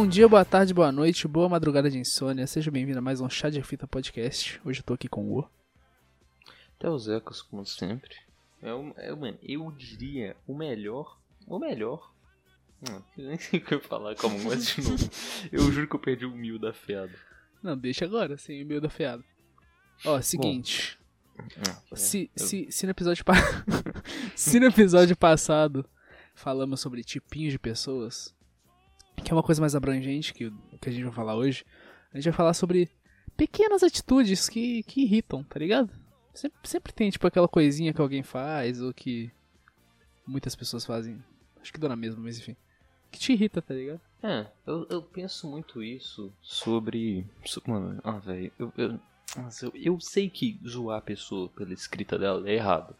Bom dia, boa tarde, boa noite, boa madrugada de insônia. Seja bem-vindo a mais um Chá de Fita Podcast. Hoje eu tô aqui com o O. Até os ecos, como sempre. É, o- é, mano, eu diria o melhor. O melhor. Hum, eu nem sei o que eu ia falar, calma, mas de novo. Eu juro que eu perdi o mil da fiada. Não, deixa agora, sem o meio da fiada. Ó, seguinte. Hum, Se, eu- se, se, no episódio pa... se no episódio passado falamos sobre tipinhos de pessoas, que é uma coisa mais abrangente que, o- que a gente vai falar hoje, a gente vai falar sobre pequenas atitudes que, que irritam, tá ligado? Sempre, sempre tem, tipo, aquela coisinha que alguém faz, ou que muitas pessoas fazem, acho que dá na mesma, mas enfim, que te irrita, tá ligado? É, eu, eu penso muito isso sobre. so- Mano, ah, velho, eu, eu, eu, eu sei que zoar a pessoa pela escrita dela é errado.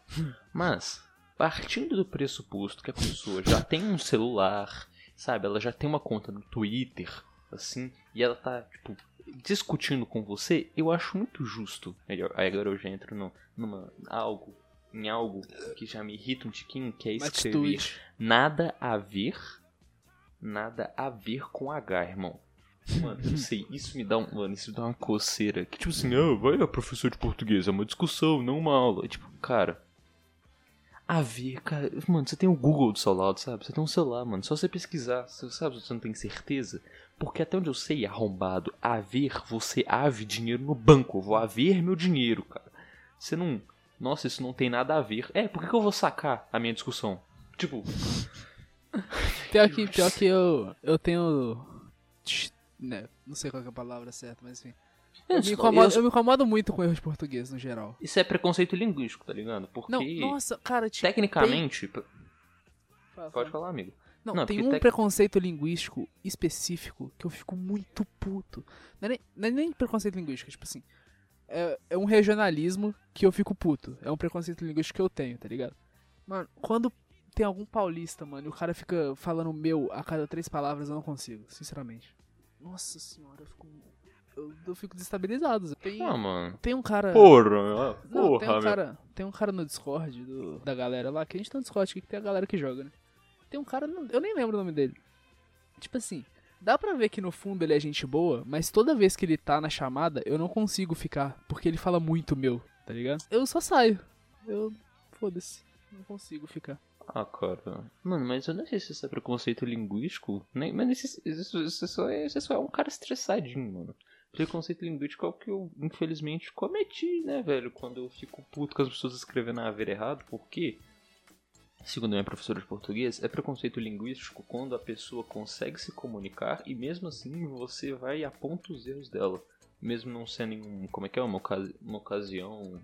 Mas, partindo do pressuposto que a pessoa já tem um celular, sabe, ela já tem uma conta no Twitter, assim, e ela tá, tipo, discutindo com você, eu acho muito justo. Aí agora eu já entro no, numa. algo. Em algo que já me irrita um tiquinho, que é escrever atitude. nada a ver, nada a ver com H, irmão. Mano, eu sei, isso me dá um, mano, isso me dá uma coceira. Que tipo assim, ah, vai lá, professor de português, é uma discussão, não uma aula. Tipo, cara, a ver, cara, mano, você tem o Google do seu lado, sabe? Você tem um celular, mano, só você pesquisar, você sabe, você não tem certeza. Porque até onde eu sei, arrombado, haver, você ave dinheiro no banco, eu vou haver meu dinheiro, cara. Você não, nossa, isso não tem nada a ver. É, por que, que eu vou sacar a minha discussão? Tipo, Pior que, pior que eu, eu tenho. Né, não sei qual é a palavra certa, mas enfim. Eu me, incomodo, eu- me incomodo muito com erro de português no geral. Isso é preconceito linguístico, tá ligado? Porque Não, nossa, cara, tipo. tecnicamente. Fala, Pode fala. falar, amigo. Não, Não, tem um tec- preconceito linguístico específico que eu fico muito puto. Não é nem, não é nem preconceito linguístico, é tipo assim. É, é um regionalismo que eu fico puto. É um preconceito linguístico que eu tenho, tá ligado? Mano, quando tem algum paulista, mano, e o cara fica falando meu a cada três palavras, eu não consigo, sinceramente. Nossa senhora, eu fico. Eu, eu fico desestabilizado. Tem, Ah, mano. tem um cara. Porra, Não, tem um meu. cara, tem um cara no Discord do- da galera lá, que a gente tá no Discord aqui, que tem a galera que joga, né? Tem um cara, eu nem lembro o nome dele. Tipo assim, dá pra ver que no fundo ele é gente boa, mas toda vez que ele tá na chamada, eu não consigo ficar, porque ele fala muito meu, tá ligado? Eu só saio. Eu. Foda-se. Não consigo ficar. Ah, cara. Mano, mas eu não sei se isso é preconceito linguístico. Nem, mas isso, isso, isso só é, isso só é um cara estressadinho, mano. Preconceito linguístico é o que eu, infelizmente, cometi, né, velho? Quando eu fico puto com as pessoas escrevendo a ver errado, porque. Segundo minha professora de português, é preconceito linguístico quando a pessoa consegue se comunicar e mesmo assim você vai e aponta os erros dela. Mesmo não sendo em um. Como é que é? Uma, ocasi- uma ocasião.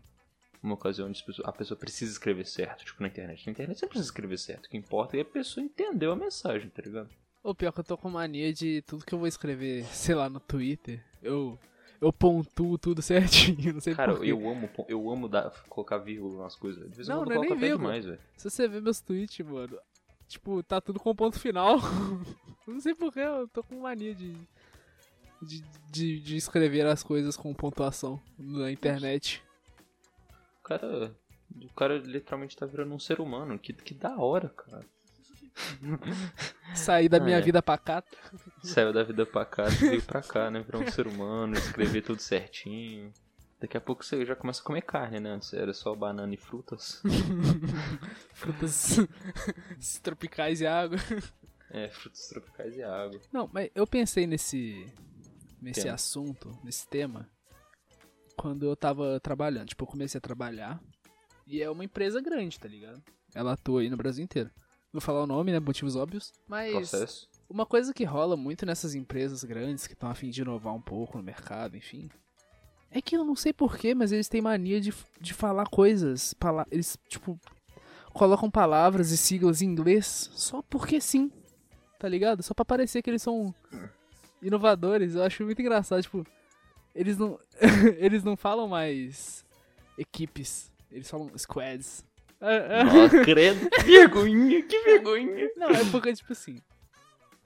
Uma ocasião onde a pessoa precisa escrever certo, tipo na internet. Na internet você precisa escrever certo. O que importa é a pessoa entendeu a mensagem, tá ligado? Ou pior que eu tô com mania de tudo que eu vou escrever, sei lá, no Twitter, eu. Eu pontuo tudo certinho, não sei Cara, porquê. eu amo, eu amo dar, colocar vírgula nas coisas. De vez em Não, quando não é nem vírgula. demais, velho. Se você ver meus tweets, mano, tipo, tá tudo com ponto final. não sei porquê, eu tô com mania de, de, de, de escrever as coisas com pontuação na internet. O cara. O cara literalmente tá virando um ser humano. Que, que da hora, cara. Sair da minha É. vida pacata. Saiu da vida pra cá, veio pra cá, né? Virar um ser humano, escrever tudo certinho. Daqui a pouco você já começa a comer carne, né? Antes era só banana e frutas. Frutas tropicais e água. É, frutas tropicais e água. Não, mas eu pensei nesse. nesse Tema. assunto, nesse tema, quando eu tava trabalhando. Tipo, eu comecei a trabalhar. E é uma empresa grande, tá ligado? Ela atua aí no Brasil inteiro. Vou falar o nome, né? Motivos óbvios. Mas Processo. uma coisa que rola muito nessas empresas grandes que estão a fim de inovar um pouco no mercado, enfim. É que eu não sei porquê, mas eles têm mania de, de falar coisas. Pala eles, tipo, colocam palavras e siglas em inglês só porque sim. Tá ligado? Só pra parecer que eles são inovadores. Eu acho muito engraçado, tipo, eles não eles não falam mais equipes, eles falam squads. É, é. Nossa, credo, que vergonha, que vergonha. Não, é porque, tipo assim,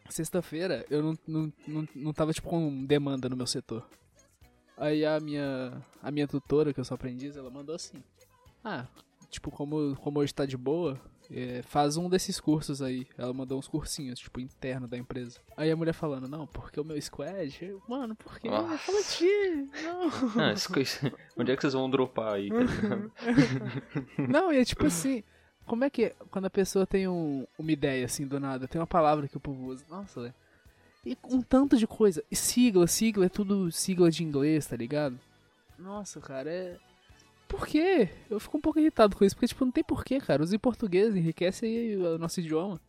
sexta-feira eu não, não, não, não tava, tipo, com demanda no meu setor. Aí a minha, a minha tutora, que eu sou aprendiz, ela mandou assim, ah, tipo, como, como hoje tá de boa, é, faz um desses cursos aí. Ela mandou uns cursinhos, tipo, interno da empresa. Aí a mulher falando, não, porque o meu squad. Eu, Mano, por quê? Fala de. Não. Essa coisa- Onde é que vocês vão dropar aí, tá? Não, e é tipo assim. Como é que é? Quando a pessoa tem um- uma ideia assim do nada, tem uma palavra que o povo usa. Nossa, velho. E um tanto de coisa. E sigla, sigla, é tudo sigla de inglês, tá ligado? Nossa, cara, é. Por quê? Eu fico um pouco irritado com isso, porque, tipo, não tem porquê, cara. Use em português, enriquece aí o nosso idioma.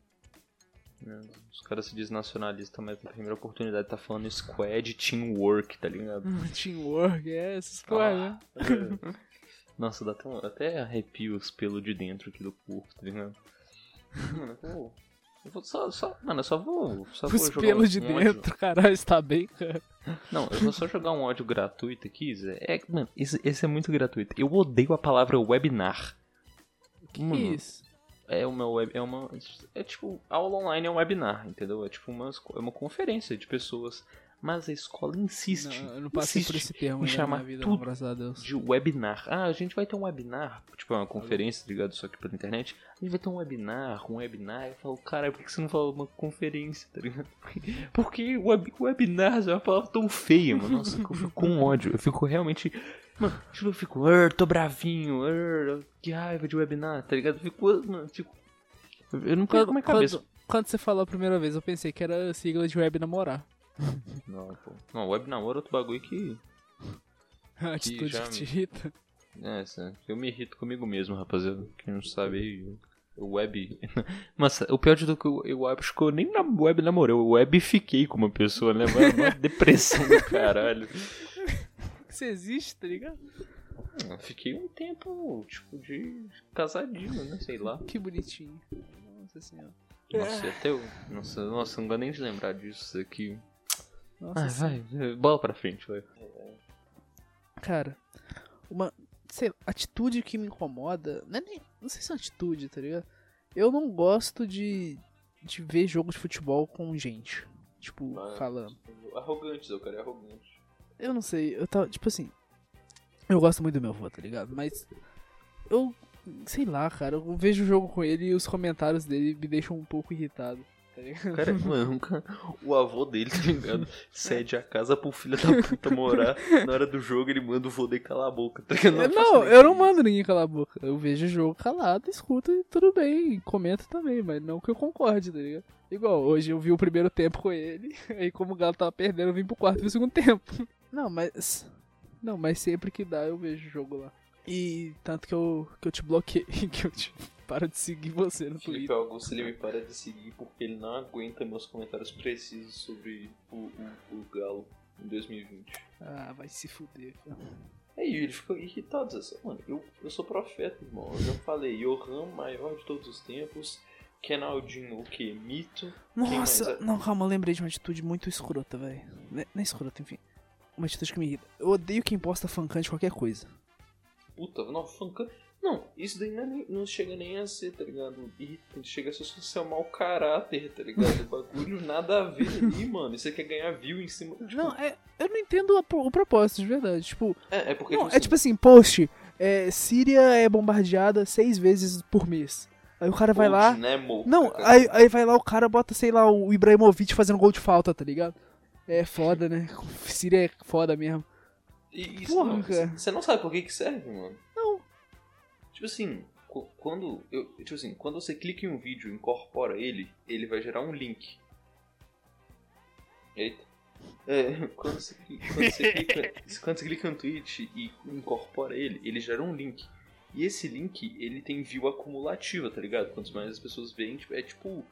Os caras se dizem nacionalistas, mas na primeira oportunidade tá falando squad teamwork, tá ligado? Teamwork, é, essas coisas, né? é. Nossa, dá até, um- até arrepio os pelos de dentro aqui do corpo, tá ligado? Mano, eu vou. Eu vou só, só, mano, eu só vou. Só Os pelos um- de dentro, caralho, está bem, cara. Não, eu vou só jogar um ódio gratuito aqui, Zé. É, mano, esse, esse é muito gratuito. Eu odeio a palavra webinar. Que Mano, isso? É uma web, é uma é tipo aula online é um webinar, entendeu? É tipo uma é uma conferência de pessoas, mas a escola insiste, Não, eu não passei insiste por esse termo em chamar vida, tudo não, de webinar. Ah, a gente vai ter um webinar, tipo é uma conferência, tá ligado? Só que pela internet. A gente vai ter um webinar, um webinar. Eu falo, cara, por que você não fala uma conferência, tá ligado? Porque web, webinar é uma palavra tão feia, mano. Nossa, eu fico com ódio. Eu fico realmente. Mano, tipo, eu fico, "Arr, tô bravinho, arr, que raiva de webinar, tá ligado? Eu fico, mano, fico. Eu não perco Quando, minha cabeça. quando, quando você falou a primeira vez, eu pensei que era sigla de web namorar. Não, pô. Não, web namoro é outro bagulho que. Atitude já que te me- irrita. É, eu me irrito comigo mesmo, rapaziada. Quem não sabe aí. O web. Mas o pior de tudo é que eu, eu acho que eu nem na web namorei, eu web fiquei com uma pessoa, né? Uma, uma depressão do caralho. Você existe, tá ligado? Ah, Fiquei um tempo, tipo, de casadinho, né? Sei lá. Que bonitinho. Nossa senhora. Nossa, até eu. Nossa, nossa, não gosto nem de lembrar disso aqui. Nossa Ah, vai, bola pra frente, vai. Cara, uma sei, lá, atitude que me incomoda. Não, é nem, não sei se é uma atitude, tá ligado? Eu não gosto de, de ver jogo de futebol com gente. Tipo, Mas- falando. Arrogante, eu cara é arrogante. Eu não sei, eu tava. Tipo assim. Eu gosto muito do meu avô, tá ligado? Mas. Eu. Sei lá, cara. Eu vejo o jogo com ele e os comentários dele me deixam um pouco irritado. Ligado? Cara, mano, o avô dele, tá ligado? Cede a casa pro filho da puta morar. Na hora do jogo ele manda o vô dele calar a boca, tá ligado? Eu faço não, eu não mando ninguém calar a boca. Eu vejo o jogo calado, escuto e tudo bem. Comento também, mas não que eu concorde, tá ligado? Igual, hoje eu vi o primeiro tempo com ele, aí como o Galo tava perdendo, eu vim pro quarto e vi o segundo tempo. Não, mas. Não, mas sempre que dá eu vejo o jogo lá. E tanto que eu, que eu te bloqueei, que eu te paro de seguir você no Felipe Twitter. Augusto ele me para de seguir porque ele não aguenta meus comentários precisos sobre o, o, o Galo em 2020. Ah, vai se fuder, cara. Aí ele ficou irritado, assim, mano, eu, eu sou profeta, irmão. Eu já falei, Johan, maior de todos os tempos, Kenaldinho, o que? Mito. Nossa, é? não, calma, eu lembrei de uma atitude muito escrota, velho. Não é escrota, enfim. Uma atitude que me irrita. Eu odeio quem posta fancante de qualquer coisa. Puta, não, fanca... Não, isso daí não, é não chega nem a ser, tá ligado? Irritante, chega a ser só mau caráter, tá ligado? O bagulho nada a ver ali, mano. Você quer ganhar view em cima. Tipo, Não, é, eu não entendo a o propósito, de verdade. Tipo, é, é porque. não, é tipo assim, post, é, Síria é bombardeada seis vezes por mês. Aí o cara vai old, lá. Né, Não, cara? aí, aí vai lá o cara bota, sei lá, o Ibrahimovic fazendo gol de falta, tá ligado? É foda, né? Síria é foda mesmo. E isso, Porra, não, cara. Você não sabe por que que serve, mano? Tipo assim, qu- quando. Eu, tipo assim, quando você clica em um vídeo e incorpora ele, ele vai gerar um link. Eita. É, quando você, clica- quando, você clica, quando você clica no tweet e incorpora ele, ele gera um link. E esse link, ele tem view acumulativa, tá ligado? Quanto mais as pessoas veem, tipo, é tipo.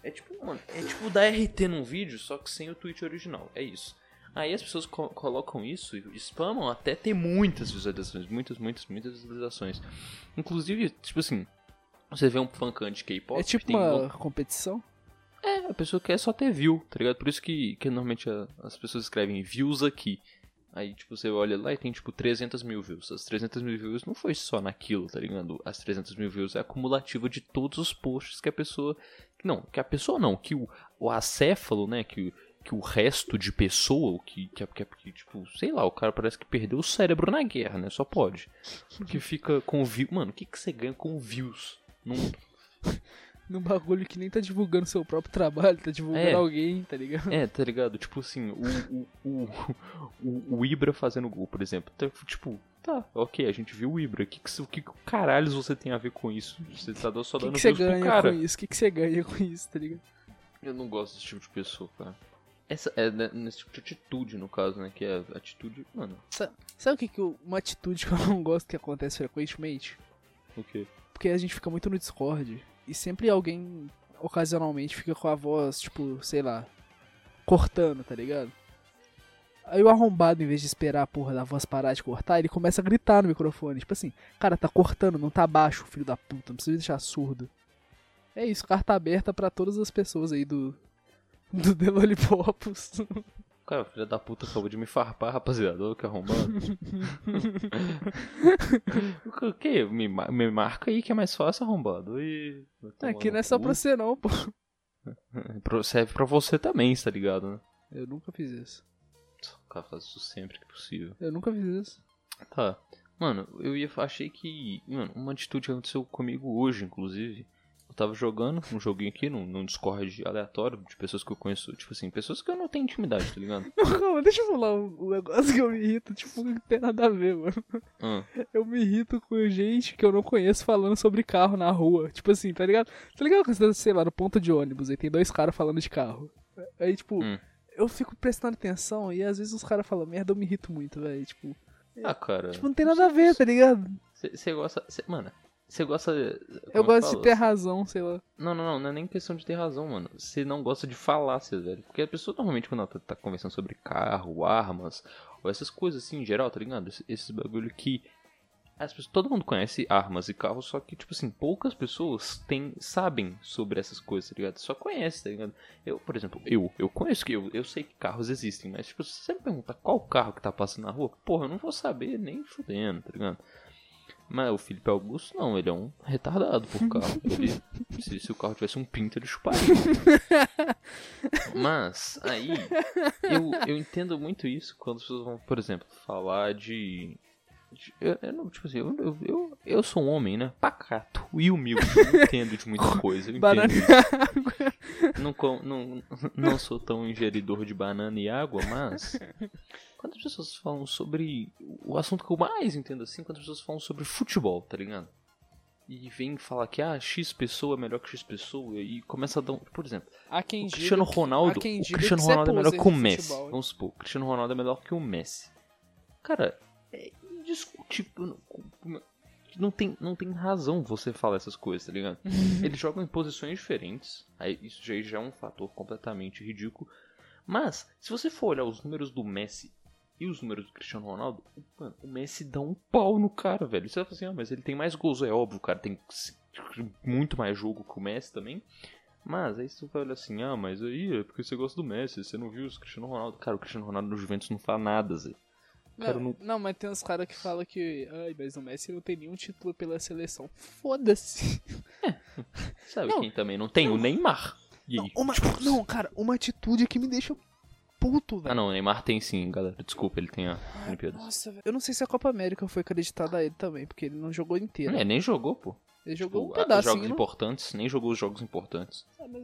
É tipo, mano, é tipo dar RT num vídeo, só que sem o tweet original. É isso. Aí as pessoas co- colocam isso e spamam até ter muitas visualizações. Muitas, muitas, muitas visualizações. Inclusive, tipo assim, você vê um fancante K-pop. É tipo tem uma competição? é, a pessoa quer só ter view, tá ligado? Por isso que, que normalmente a- as pessoas escrevem views aqui. Aí, tipo, você olha lá e tem, tipo, 300 mil views. As 300 mil views não foi só naquilo, tá ligado? As 300 mil views é acumulativa de todos os posts que a pessoa... Não, que a pessoa não, que o, o acéfalo, né, que, que o resto de pessoa, o que, que, que, que, tipo, sei lá, o cara parece que perdeu o cérebro na guerra, né? Só pode. Que fica com views... Mano, o que, que você ganha com views? Num num bagulho que nem tá divulgando seu próprio trabalho, tá divulgando É. alguém, tá ligado? É, tá ligado? Tipo assim, o, o, o, o, Ibra fazendo gol, por exemplo. Tá, Tipo, tá, ok, a gente viu o Ibra. O que, que, o que que caralhos você tem a ver com isso? Você tá só O que, dando que você ganha com isso? O que, que você ganha com isso, tá ligado? Eu não gosto desse tipo de pessoa, cara. Essa é né, nesse tipo de atitude, no caso, né? Que é atitude. Mano, Sabe o que, que eu- uma atitude que eu não gosto que acontece frequentemente? o quê? Porque a gente fica muito no Discord e sempre alguém, ocasionalmente, fica com a voz, tipo, sei lá, cortando, tá ligado? Aí o arrombado, em vez de esperar a porra da voz parar de cortar, ele começa a gritar no microfone. Tipo assim, cara, tá cortando, não tá baixo, filho da puta, não precisa deixar surdo. É isso, carta aberta pra todas as pessoas aí do. Do The Lollipopos. Cara, o filho da puta acabou de me farpar, rapaziada. Olha que arrombado. o que? Me, me marca aí que é mais fácil, arrombado. E... Aqui não é só pra você não, pô. Serve pra você também, tá ligado, né? Eu nunca fiz isso. O cara faz isso sempre que possível. Eu nunca fiz isso. Tá. Mano, eu ia achei que. Mano, uma atitude que aconteceu comigo hoje, inclusive. Eu tava jogando um joguinho aqui num, num Discord aleatório de pessoas que eu conheço, tipo assim, pessoas que eu não tenho intimidade, tá ligado? Calma, deixa eu falar um um negócio que eu me irrito, tipo, não tem nada a ver, mano. Ah, Eu me irrito com gente que eu não conheço falando sobre carro na rua. Tipo assim, tá ligado? Tá ligado quando você tá, sei lá, no ponto de ônibus, aí tem dois caras falando de carro. Aí, tipo, Hum. eu fico prestando atenção e às vezes os caras falam merda, eu me irrito muito, velho. Tipo, ah, cara. tipo, não tem nada a ver, tá ligado? Você gosta. cê- mano, você gosta. Eu como gosto fala? de ter razão, sei lá. Não, não, não, não é nem questão de ter razão, mano. Você não gosta de falar, cê, velho. Porque a pessoa normalmente, quando ela tá, tá conversando sobre carro, armas, ou essas coisas assim em geral, tá ligado? Esse- Esses bagulho que. As pessoas, todo mundo conhece armas e carros, só que, tipo assim, poucas pessoas têm, sabem sobre essas coisas, tá ligado? Só conhece, tá ligado? Eu, por exemplo, eu, eu conheço que eu, eu sei que carros existem, mas, tipo, se você me perguntar qual carro que tá passando na rua, porra, eu não vou saber nem fudendo, tá ligado? Mas o Felipe Augusto, não, ele é um retardado por carro. Ele, se, se o carro tivesse um pinto, ele chuparia. Mas, aí, eu, eu entendo muito isso quando as pessoas vão, por exemplo, falar de. de- eu, eu não, tipo assim, eu, eu, eu, eu sou um homem, né? Pacato e humilde. Eu entendo de muita coisa. Eu Banana entendo e não, com- não, não sou tão ingeridor de banana e água, mas quando as pessoas falam sobre o assunto que eu mais entendo assim, quando as pessoas falam sobre futebol, tá ligado? E vem falar que ah, X pessoa é melhor que X pessoa e começa a dar, um, por exemplo, o Cristiano que- Ronaldo, há quem o Cristiano que você Ronaldo é melhor que o Messi. futebol? Vamos supor, o Cristiano Ronaldo é melhor que o Messi. Cara, é indiscutível. Não, não tem, não tem razão você falar essas coisas, tá ligado? Eles jogam em posições diferentes. Aí isso já, já é um fator completamente ridículo. Mas, se você for olhar os números do Messi e os números do Cristiano Ronaldo, mano, o Messi dá um pau no cara, velho. Você vai falar assim, ah, mas ele tem mais gols, é óbvio, o cara tem muito mais jogo que o Messi também. Mas aí você vai olhar assim, ah, mas aí é porque você gosta do Messi, você não viu o Cristiano Ronaldo. Cara, o Cristiano Ronaldo no Juventus não faz nada, Zé. Cara, Não, não- não, mas tem uns caras que falam que. Ai, mas o Messi não tem nenhum título pela seleção. Foda-se. Sabe Não. quem também não tem? O Neymar. E aí? Uma, não, cara, uma atitude que me deixa puto, velho. Ah não, o Neymar tem sim, galera. Desculpa, ele tem a Olimpíadas. Nossa, velho. Eu não sei se a Copa América foi acreditada a ele também, porque ele não jogou inteiro. É, nem jogou, pô. Ele jogou um Tipo, a- os pedacinho. jogos não? importantes, nem jogou os jogos importantes. Ah, mas.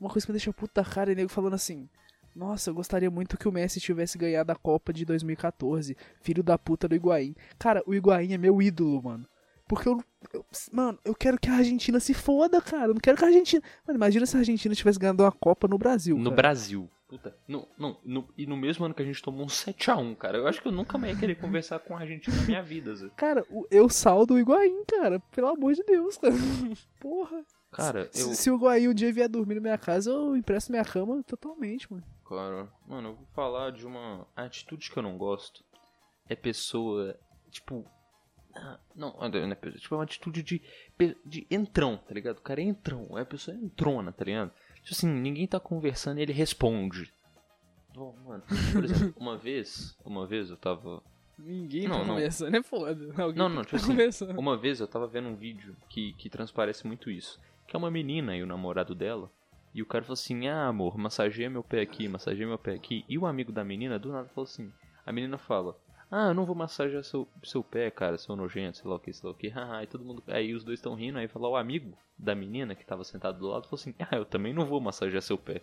Uma coisa que me deixa puta cara é nego falando assim. Nossa, eu gostaria muito que o Messi tivesse ganhado a Copa de 2014. Filho da puta do Higuaín. Cara, o Higuaín é meu ídolo, mano. Porque eu, eu- Mano, eu quero que a Argentina se foda, cara. Eu não quero que a Argentina. Mano, imagina se a Argentina tivesse ganhado uma Copa no Brasil. No cara. Brasil. Puta. No, não, no- e no mesmo ano que a gente tomou um 7x1, cara. Eu acho que eu nunca mais ia querer conversar com a Argentina na minha vida, Zé. Cara, eu saldo o Higuaín, cara. Pelo amor de Deus, cara. Porra. Cara, eu. Se, se o Higuaín um dia vier dormir na minha casa, eu empresto minha cama totalmente, mano. Cara, mano, eu vou falar de uma atitude que eu não gosto. É pessoa, tipo. ah, Não, não é pessoa, tipo, é uma atitude de, de entrão, tá ligado? O cara é entrão, é a pessoa entrona, tá ligado? Tipo assim, ninguém tá conversando e ele responde. Oh, mano, por exemplo, uma vez, uma vez eu tava. Ninguém Não, tá não. conversando, é foda. Alguém Não, tem não, que tipo tá assim. Uma vez eu tava vendo um vídeo que, que transparece muito isso. Que é uma menina e o namorado dela. E o cara falou assim, ah amor, massageia meu pé aqui, massageia meu pé aqui. E o amigo da menina do nada falou assim. A menina fala, Ah, eu não vou massagear seu, seu pé, cara, seu nojento, sei lá o que, sei lá o que. Ah, aí todo mundo. Aí os dois estão rindo, aí fala o amigo da menina que tava sentado do lado falou assim: Ah, eu também não vou massagear seu pé.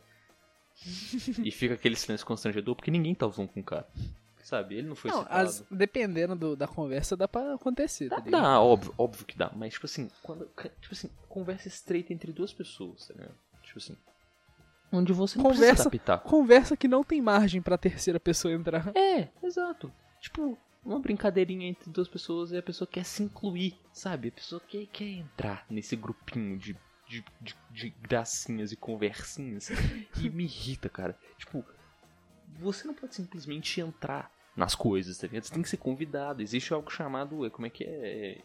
e fica aquele silêncio constrangedor porque ninguém tá usando com o cara. Sabe? Ele não foi Não, citado. as- dependendo do- da conversa, dá pra acontecer, tá Dá, ligado? dá, óbvio, óbvio que dá. Mas, tipo assim, quando. Tipo assim, conversa estreita entre duas pessoas, tá ligado? Tipo assim. Onde você não precisa Conversa- pitaco. Conversa que não tem margem pra terceira pessoa entrar. É, exato. Tipo, uma brincadeirinha entre duas pessoas e a pessoa quer se incluir, sabe? A pessoa quer, quer entrar nesse grupinho de, de, de, de gracinhas e conversinhas. e me irrita, cara. Tipo, você não pode simplesmente entrar nas coisas, tá ligado? Você tem que ser convidado. Existe algo chamado, é, como é que é?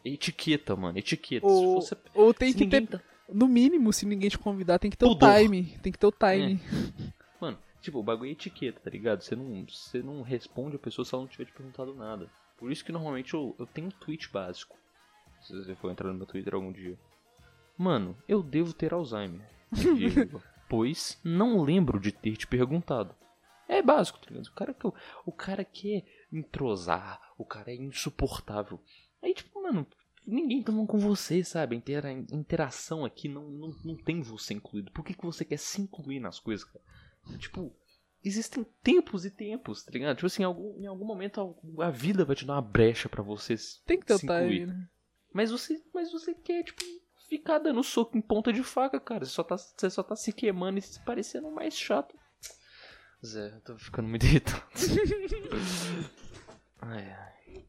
É Etiqueta, mano. Etiqueta. Se Ou, você- ou tem que ter, tá- no mínimo, se ninguém te convidar, tem que ter o Pudor. time. Tem que ter o time. Mano, tipo, o bagulho é etiqueta, tá ligado? Você não, você não responde a pessoa se ela não tiver te perguntado nada. Por isso que normalmente eu, eu tenho um tweet básico. Se você for entrar no meu Twitter algum dia. Mano, eu devo ter Alzheimer. Pois não lembro de ter te perguntado. É básico, tá ligado? O cara, que, o cara quer entrosar, o cara é insuportável. Aí, tipo, mano, ninguém tá com você, sabe? A intera- interação aqui não, não, não tem você incluído. Por que, que você quer se incluir nas coisas, cara? Tipo, existem tempos e tempos, tá ligado? Tipo assim, em algum, em algum momento a, vida vai te dar uma brecha pra você se Tem que incluir. time, né? Mas você, mas você quer, tipo, ficar dando soco em ponta de faca, cara. Você só tá, você só tá se queimando e se parecendo mais chato. Zé, eu tô ficando muito irritado. ai, ai.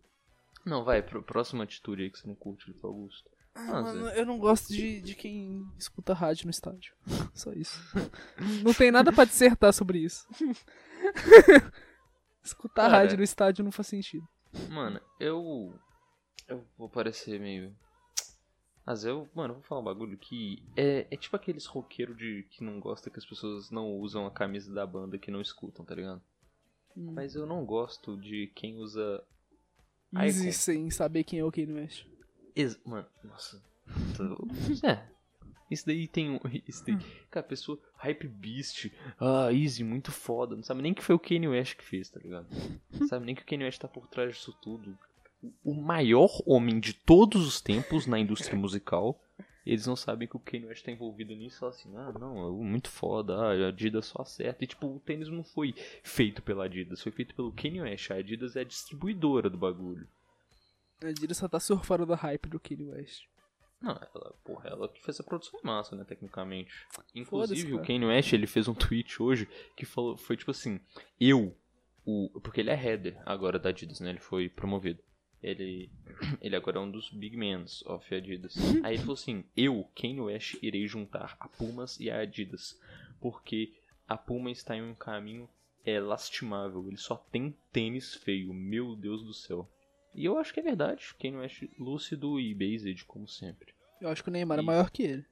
Não, vai, pro, próxima atitude aí que você não curte, Felipe Augusto. Ah, Mano, Zé. eu não gosto de, de quem escuta rádio no estádio. Só isso. Não tem nada pra dissertar sobre isso. Escutar Cara. rádio no estádio não faz sentido. Mano, eu. Eu vou parecer meio. Mas eu, mano, vou falar um bagulho que é, é tipo aqueles roqueiros de que não gosta que as pessoas não usam a camisa da banda que não escutam, tá ligado? Hum. Mas eu não gosto de quem usa. Easy sem saber quem é o Kanye West. Ex mano, nossa. É. Isso daí tem um. Isso daí. Cara, a pessoa. Hype Beast. Ah, Easy, muito foda. Não sabe nem que foi o Kanye West que fez, tá ligado? Não sabe nem que o Kanye West tá por trás disso tudo. O maior homem de todos os tempos na indústria musical. Eles não sabem que o Kanye West tá envolvido nisso. Assim, ah, não, é muito foda. Ah, a Adidas só acerta. E tipo, o tênis não foi feito pela Adidas. Foi feito pelo Kanye West. A Adidas é a distribuidora do bagulho. A Adidas só tá surfando da hype do Kanye West. Não, ela, porra, ela que fez a produção em massa, né, tecnicamente. Inclusive, o. Kanye West, ele fez um tweet hoje que falou, foi tipo assim, eu, o, porque ele é header agora da Adidas, né, ele foi promovido. Ele, ele agora é um dos big men of Adidas. Aí ele falou assim, eu, Kanye West, irei juntar a Pumas e a Adidas, porque a Puma está em um caminho é lastimável, ele só tem tênis feio, meu Deus do céu. E eu acho que é verdade, Kanye West lúcido e based, como sempre. Eu acho que o Neymar é E- maior que ele.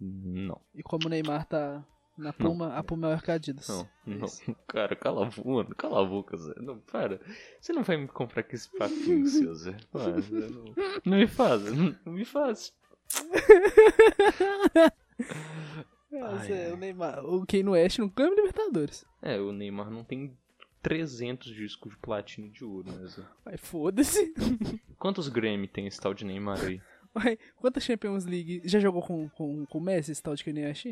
Não, E como o Neymar tá na Puma, a Puma é maior que a Adidas. não, não. Isso. Cara, cala a boca, mano, cala a boca, Zé. Não, para. Você não vai me comprar com esse papinho seu, Zé. Para, não, não me faz, não, não me faz. É, Ai, Zé, ai. o Neymar, o Kanye West não ganha Libertadores. É, o Neymar não tem 300 discos de platina e de ouro, né, Zé? Vai, foda-se. Quantos Grammy tem esse tal de Neymar aí? Vai, quantas Champions League já jogou com, com, com o Messi, esse tal de Kanye West?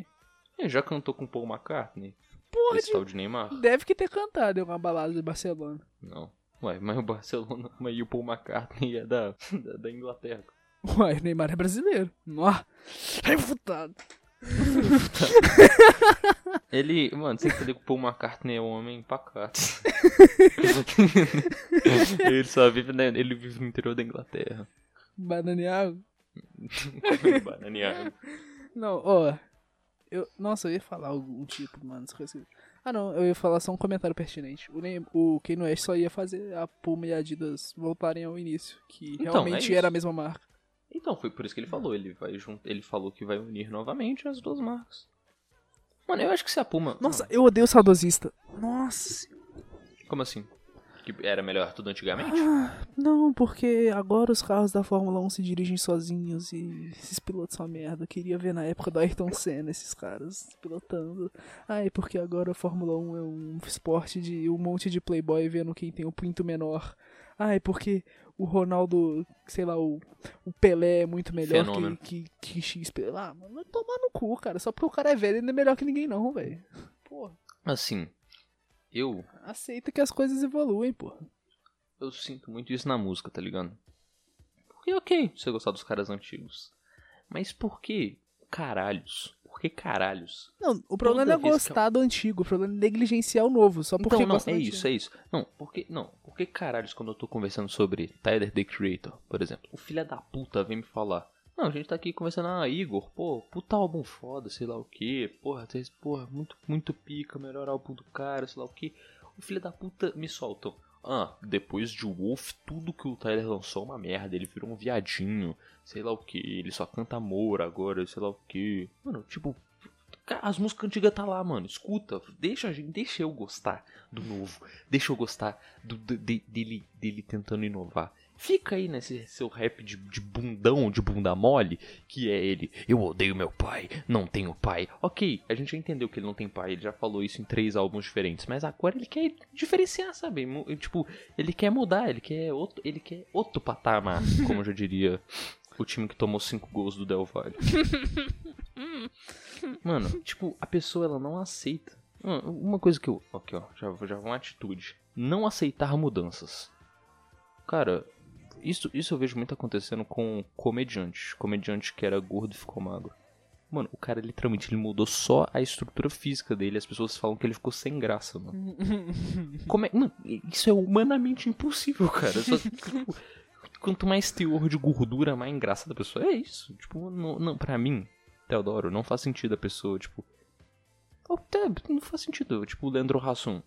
Ele já cantou com Paul McCartney? Porra, esse de- tal de Neymar? deve que ter cantado em uma balada de Barcelona. Não. Ué, mas o Barcelona, mas e o Paul McCartney é da, da, da Inglaterra. Uai, o Neymar é brasileiro. Nó, refutado. Ele, mano, você entender que o Paul McCartney é um homem pacato. ele só vive, né, ele vive no interior da Inglaterra. Bananeado. Bananeado. Não, ó. Eu, nossa, eu ia falar algum tipo, mano. esqueci. Ah, não, eu ia falar só um comentário pertinente. O, Ney- o Kanye West só ia fazer a Puma e a Adidas voltarem ao início, que Então, realmente é era a mesma marca. Então, foi por isso que ele falou. Ele, vai jun... ele falou que vai unir novamente as duas marcas. Mano, eu acho que se a Puma. Nossa, eu odeio o saudosista. Nossa. Como assim? Que era melhor tudo antigamente? Ah, não, porque agora os carros da Fórmula 1 se dirigem sozinhos e esses pilotos são merda. Eu queria ver na época do Ayrton Senna esses caras pilotando. Ah, e porque agora a Fórmula 1 é um esporte de um monte de playboy vendo quem tem o pinto menor. Ah, e porque o Ronaldo, sei lá, o, o Pelé é muito melhor Fenômeno. que, que, que X. Ah, mano, vai tomar no cu, cara. Só porque o cara é velho, ele não é melhor que ninguém, não, velho. Porra, Assim, eu aceita que as coisas evoluem, porra. eu sinto muito isso na música, tá ligado? Porque ok, você gostar dos caras antigos. Mas por que caralhos? Por que caralhos? Não, o problema não é gostar do antigo, o problema é negligenciar o novo, só porque Então, não, é isso, antigo. é isso. Não, porque, não, porque caralhos quando eu tô conversando sobre Tyler, the Creator, por exemplo, o filho da puta vem me falar, não, a gente tá aqui conversando, ah, Igor, pô, puta álbum foda, sei lá o que, porra, porra, muito, muito pica, melhor álbum do cara, sei lá o que. O filho da puta me soltam. Ah, depois de Wolf, tudo que o Tyler lançou é uma merda, ele virou um viadinho, sei lá o que, ele só canta amor agora, sei lá o que. Mano, tipo, as músicas antigas tá lá, mano. Escuta, deixa deixa eu gostar do novo. Deixa eu gostar do- de- dele, dele tentando inovar. Fica aí nesse seu rap de, de bundão, de bunda mole, que é ele. Eu odeio meu pai, não tenho pai. Ok, a gente já entendeu que ele não tem pai, ele já falou isso em três álbuns diferentes, mas agora ele quer diferenciar, sabe? Tipo, ele quer mudar, ele quer outro, ele quer outro patamar, como eu já diria o time que tomou cinco gols do Del Valle. Mano, tipo, a pessoa ela não aceita. Uma coisa que eu. Aqui, ó, já, já uma atitude. Não aceitar mudanças. Cara, isso, isso eu vejo muito acontecendo com comediante. Comediante que era gordo e ficou magro. Mano, o cara literalmente ele mudou só a estrutura física dele. As pessoas falam que ele ficou sem graça, mano. Como é, mano, isso é humanamente impossível, cara. Só, tipo, quanto mais teor de gordura, mais engraçada a pessoa. É isso. Tipo, não, não, pra mim, Teodoro, não faz sentido a pessoa, tipo. Até não faz sentido. Tipo, o Leandro Hassum.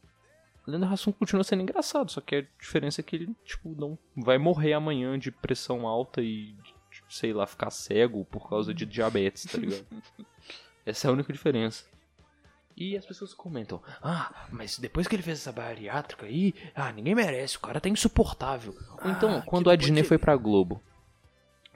O Leandro Hassum continua sendo engraçado, só que a diferença é que ele, tipo, não vai morrer amanhã de pressão alta e, tipo, sei lá, ficar cego por causa de diabetes, tá ligado? Essa é a única diferença. E as pessoas comentam: Ah, mas depois que ele fez essa bariátrica aí, ah, ninguém merece, o cara tá insuportável. Ou então, Ah, quando que a Disney foi pra Globo,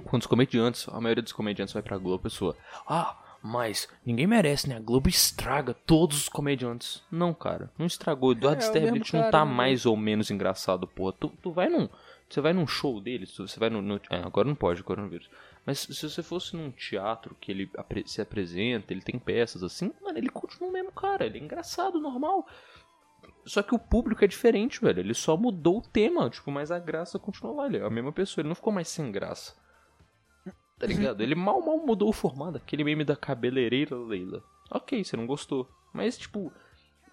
quando os comediantes, a maioria dos comediantes vai pra Globo, a pessoa, ah, mas ninguém merece, né? A Globo estraga todos os comediantes. Não, cara, não estragou. Eduardo É, o Sterblit mesmo não tá né? mais ou menos engraçado, porra. Tu, tu vai num. Você vai num show dele, você vai no. no- é, agora não pode, coronavírus. Mas se você fosse num teatro que ele se apresenta, ele tem peças assim, mano, ele continua o mesmo cara, ele é engraçado, normal. Só que o público é diferente, velho. Ele só mudou o tema, tipo, mas a graça continuou lá. Ele é a mesma pessoa, ele não ficou mais sem graça. Tá ligado? Ele mal, mal mudou o formato. Aquele meme da cabeleireira Leila. Ok, você não gostou. Mas, tipo,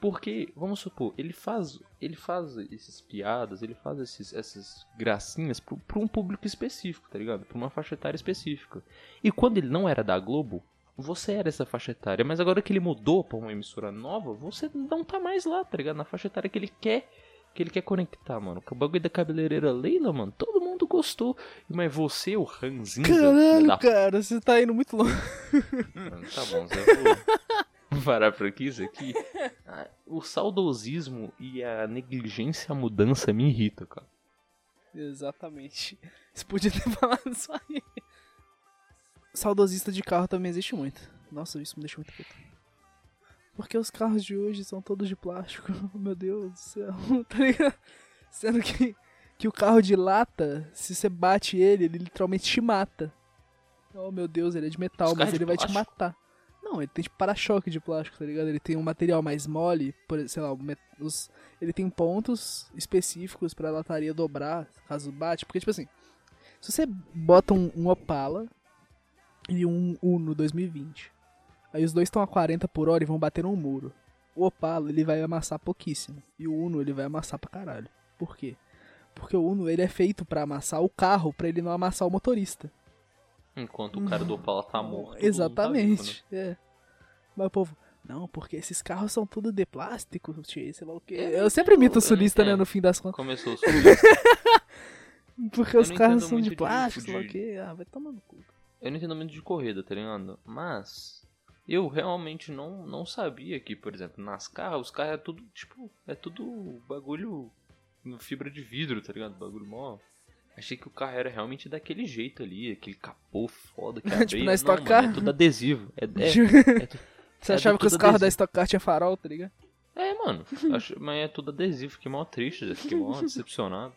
porque, vamos supor, ele faz, ele faz esses piadas, ele faz esses, essas gracinhas pro um público específico, tá ligado? Pra uma faixa etária específica. E quando ele não era da Globo, você era essa faixa etária. Mas agora que ele mudou pra uma emissora nova, você não tá mais lá, tá ligado? Na faixa etária que ele quer. Que ele quer conectar, mano. O bagulho da cabeleireira Leila, mano, todo mundo gostou. Mas você, o Ranzinza, filho Caralho, da cara, você tá indo muito longe. Mano, tá bom, Zé. Vou parar por aqui, isso aqui. Ah, O saudosismo e a negligência à mudança me irritam, cara. Exatamente. Você podia ter falado isso aí. Saudosista de carro também existe muito. Nossa, isso me deixa muito puto. Porque os carros de hoje são todos de plástico. Meu Deus do céu. Tá ligado? Sendo que, que o carro de lata, se você bate ele, ele literalmente te mata. Oh meu Deus, ele é de metal, Os mas ele vai te matar. Não, ele tem tipo para-choque de plástico, tá ligado? Ele tem um material mais mole, por, sei lá, os, ele tem pontos específicos pra lataria dobrar, caso bate. Porque, tipo assim, se você bota um, um Opala e um Uno 2020, aí os dois estão a 40 por hora e vão bater num muro. O Opala, ele vai amassar pouquíssimo. E o Uno, ele vai amassar pra caralho. Por quê? Porque o Uno, ele é feito pra amassar o carro, pra ele não amassar o motorista. Enquanto o cara do Opala tá morto. todo mundo tá Exatamente. é. Mas o povo, não, porque esses carros são tudo de plástico, sei lá o quê. É, Eu sempre imito o sulista, né, no fim das vivo, né? contas. Começou o Porque Eu os carros são de de- plástico, sei lá o de- quê. Ah, vai tomar no cu. Eu não entendo muito de corrida, tá ligado? Mas eu realmente não, não sabia que, por exemplo, nas carros, os carros é tudo, tipo, é tudo bagulho no fibra de vidro, tá ligado? Bagulho mó. Achei que o carro era realmente daquele jeito ali, aquele capô foda que abria. Tipo, na Não, Stock mano, Car? é tudo adesivo. É, é, é tu- Você É achava que os carros da. Stock Car tinha farol, tá ligado? é, mano. acho- mas é tudo adesivo. Fiquei mal triste, já fiquei mal decepcionado.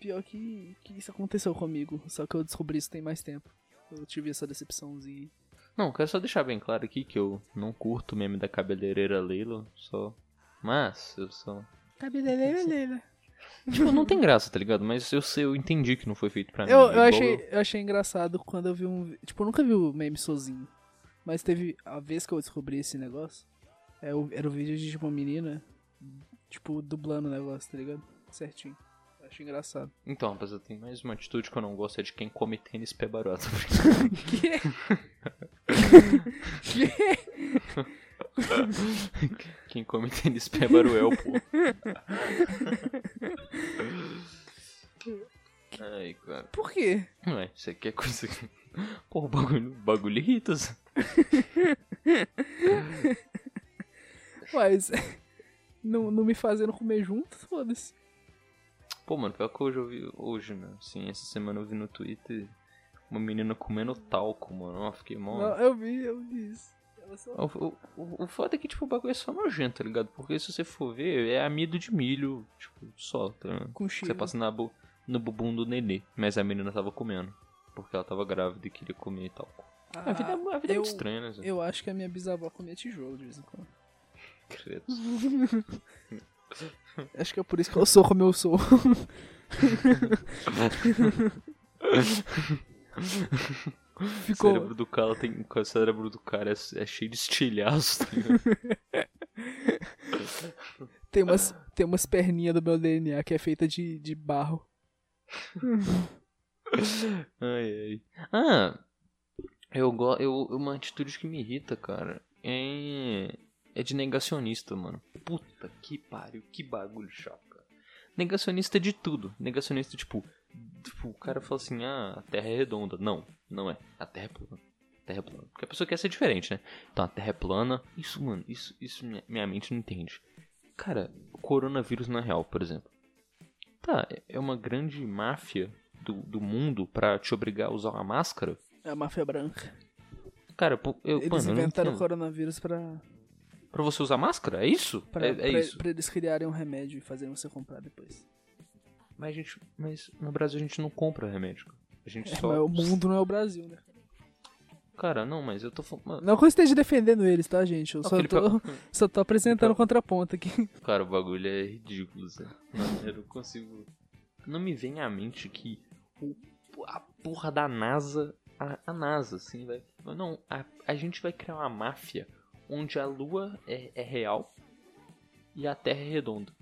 Pior que, que isso aconteceu comigo, só que eu descobri isso tem mais tempo. Eu tive essa decepçãozinha. Não, quero só deixar bem claro aqui que eu não curto o meme da cabeleireira Leila, só. Mas, eu só. Cabeleireira Leila. Tipo, não tem graça, tá ligado? Mas eu sei, eu entendi que não foi feito pra mim. Eu, eu, Igual achei, eu achei engraçado quando eu vi um. Tipo, eu nunca vi o meme sozinho. Mas teve. A vez que eu descobri esse negócio, é o- era o vídeo de tipo, uma menina, tipo, dublando o negócio, tá ligado? Certinho. Eu achei engraçado. Então, rapaziada, tem mais uma atitude que eu não gosto, é de quem come tênis pé barota. Que? quem come tênis pé baruel, pô. Ai, cara. Por quê? Ué, você quer coisa que... Pô, bagulho, bagulho irrita. Zé. Mas. Não, não me fazendo comer junto, foda-se. Pô, mano, pior que hoje eu vi... Hoje, né? Assim, essa semana eu vi no Twitter uma menina comendo talco, mano. Ó, fiquei mó... Não, eu vi, eu vi isso. Só- O, o, o, o foda é que, tipo, o bagulho é só nojento, tá ligado? Porque se você for ver, é amido de milho, tipo, só, tá ligado? Com Você passa na bu no bumbum do nenê. Mas a menina tava comendo. Porque ela tava grávida e queria comer e tal. a vida, é- a vida é eu, muito estranha, né? Eu acho que a minha bisavó comia tijolo de vez em quando. Credo. Acho que é por isso que eu sou como eu sou. O Ficou. cérebro do cara tem. O cérebro do cara é, é cheio de estilhaços, tá? Tem umas, tem umas perninhas do meu DNA que é feita de, de barro. Ai, ai. Ah, eu gosto. Eu, uma atitude que me irrita, cara, é. É de negacionista, mano. Puta que pariu, que bagulho chato, cara. Negacionista de tudo. Negacionista, tipo. Tipo, o cara fala assim: ah, a terra é redonda. Não, não é. A terra é plana. A terra é plana. Porque a pessoa quer ser diferente, né? Então a terra é plana. Isso, mano, isso, isso minha, minha mente não entende. Cara, o coronavírus é real, por exemplo. Tá, é- é uma grande máfia do, do mundo pra te obrigar a usar uma máscara? É a máfia branca. Cara, eu, Eles mano, inventaram o coronavírus pra, Pra você usar máscara? É isso? pra, é, é pra- isso. pra eles criarem um remédio e fazerem você comprar depois. Mas, a gente, mas no Brasil a gente não compra remédio. A gente É, só. mas o mundo não é o Brasil, né? Cara, não, mas eu tô falando. mano, Não que eu esteja defendendo eles, tá, gente? Eu Não, só tô, só tô apresentando Felipe, o contraponto aqui. Cara, o bagulho é ridículo, Zé. Não, eu não consigo. Não me vem à mente que a porra da NASA. A, a NASA, assim, vai. Não, a, a gente vai criar uma máfia onde a Lua é, é real e a Terra é redonda.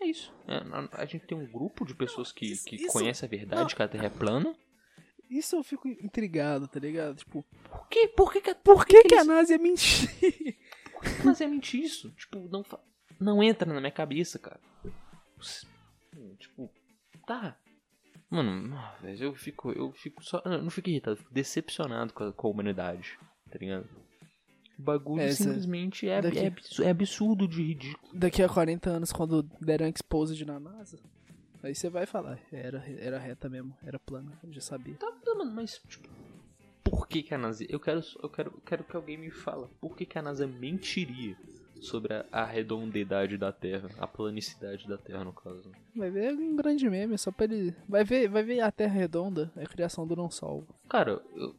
É isso. É, a, a gente tem um grupo de pessoas que, que isso- conhece a verdade, não. que a Terra é plana. Isso eu fico intrigado, tá ligado? Tipo, Por quê? Por que, que, por que, que a eles- NASA ia mentir? Mas é mentir isso. Tipo, não, fa- não entra na minha cabeça, cara. Tipo, tá. Mano, eu fico, eu fico só. eu não fico irritado, eu fico decepcionado com a, com a humanidade, tá ligado? O bagulho essa- simplesmente é, daqui- é, absurdo, é absurdo de ridículo. Daqui a 40 anos, quando deram exposed na NASA, aí você vai falar, era, era reta mesmo, era plana, eu já sabia. Tá, tá, mano, mas, tipo. Por que, que a NASA. Eu quero, eu, quero, eu quero que alguém me fala. Por que, que a NASA mentiria sobre a, a redondidade da Terra? A planicidade da Terra, no caso. Vai ver um grande meme, só pra ele. Vai ver, vai ver a Terra redonda, é a criação do não salvo. Cara, eu,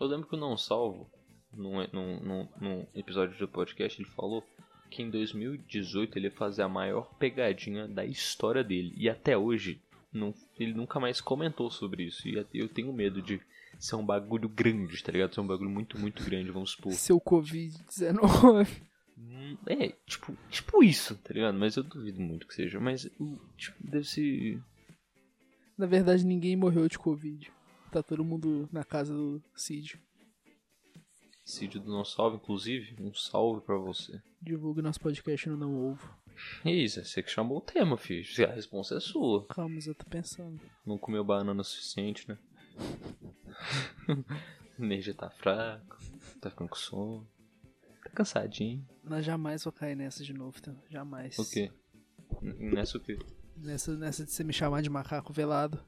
eu lembro que o Não Salvo, num, num, num, episódio do podcast, ele falou que em 2018 ele ia fazer a maior pegadinha da história dele. E até hoje, não, ele nunca mais comentou sobre isso. E eu tenho medo de ser um bagulho grande, tá ligado? Ser um bagulho muito, muito grande, vamos supor. Seu Covid-19. Hum, É, tipo, tipo isso, tá ligado? Mas eu duvido muito que seja. Mas, tipo, deve ser. Na verdade, ninguém morreu de Covid. Tá todo mundo na casa do Cid. Cid do Não Salvo, inclusive. Um salve pra você. Divulgue nosso podcast no Não Ovo. Isso, é você que chamou o tema, filho. A resposta é sua. Calma, eu tô pensando. Não comeu banana o suficiente, né? Energia tá fraca, tá ficando com sono. tá cansadinho. Mas jamais vou cair nessa de novo, tá? Jamais. O quê? Nessa o quê? Nessa, nessa de você me chamar de macaco velado.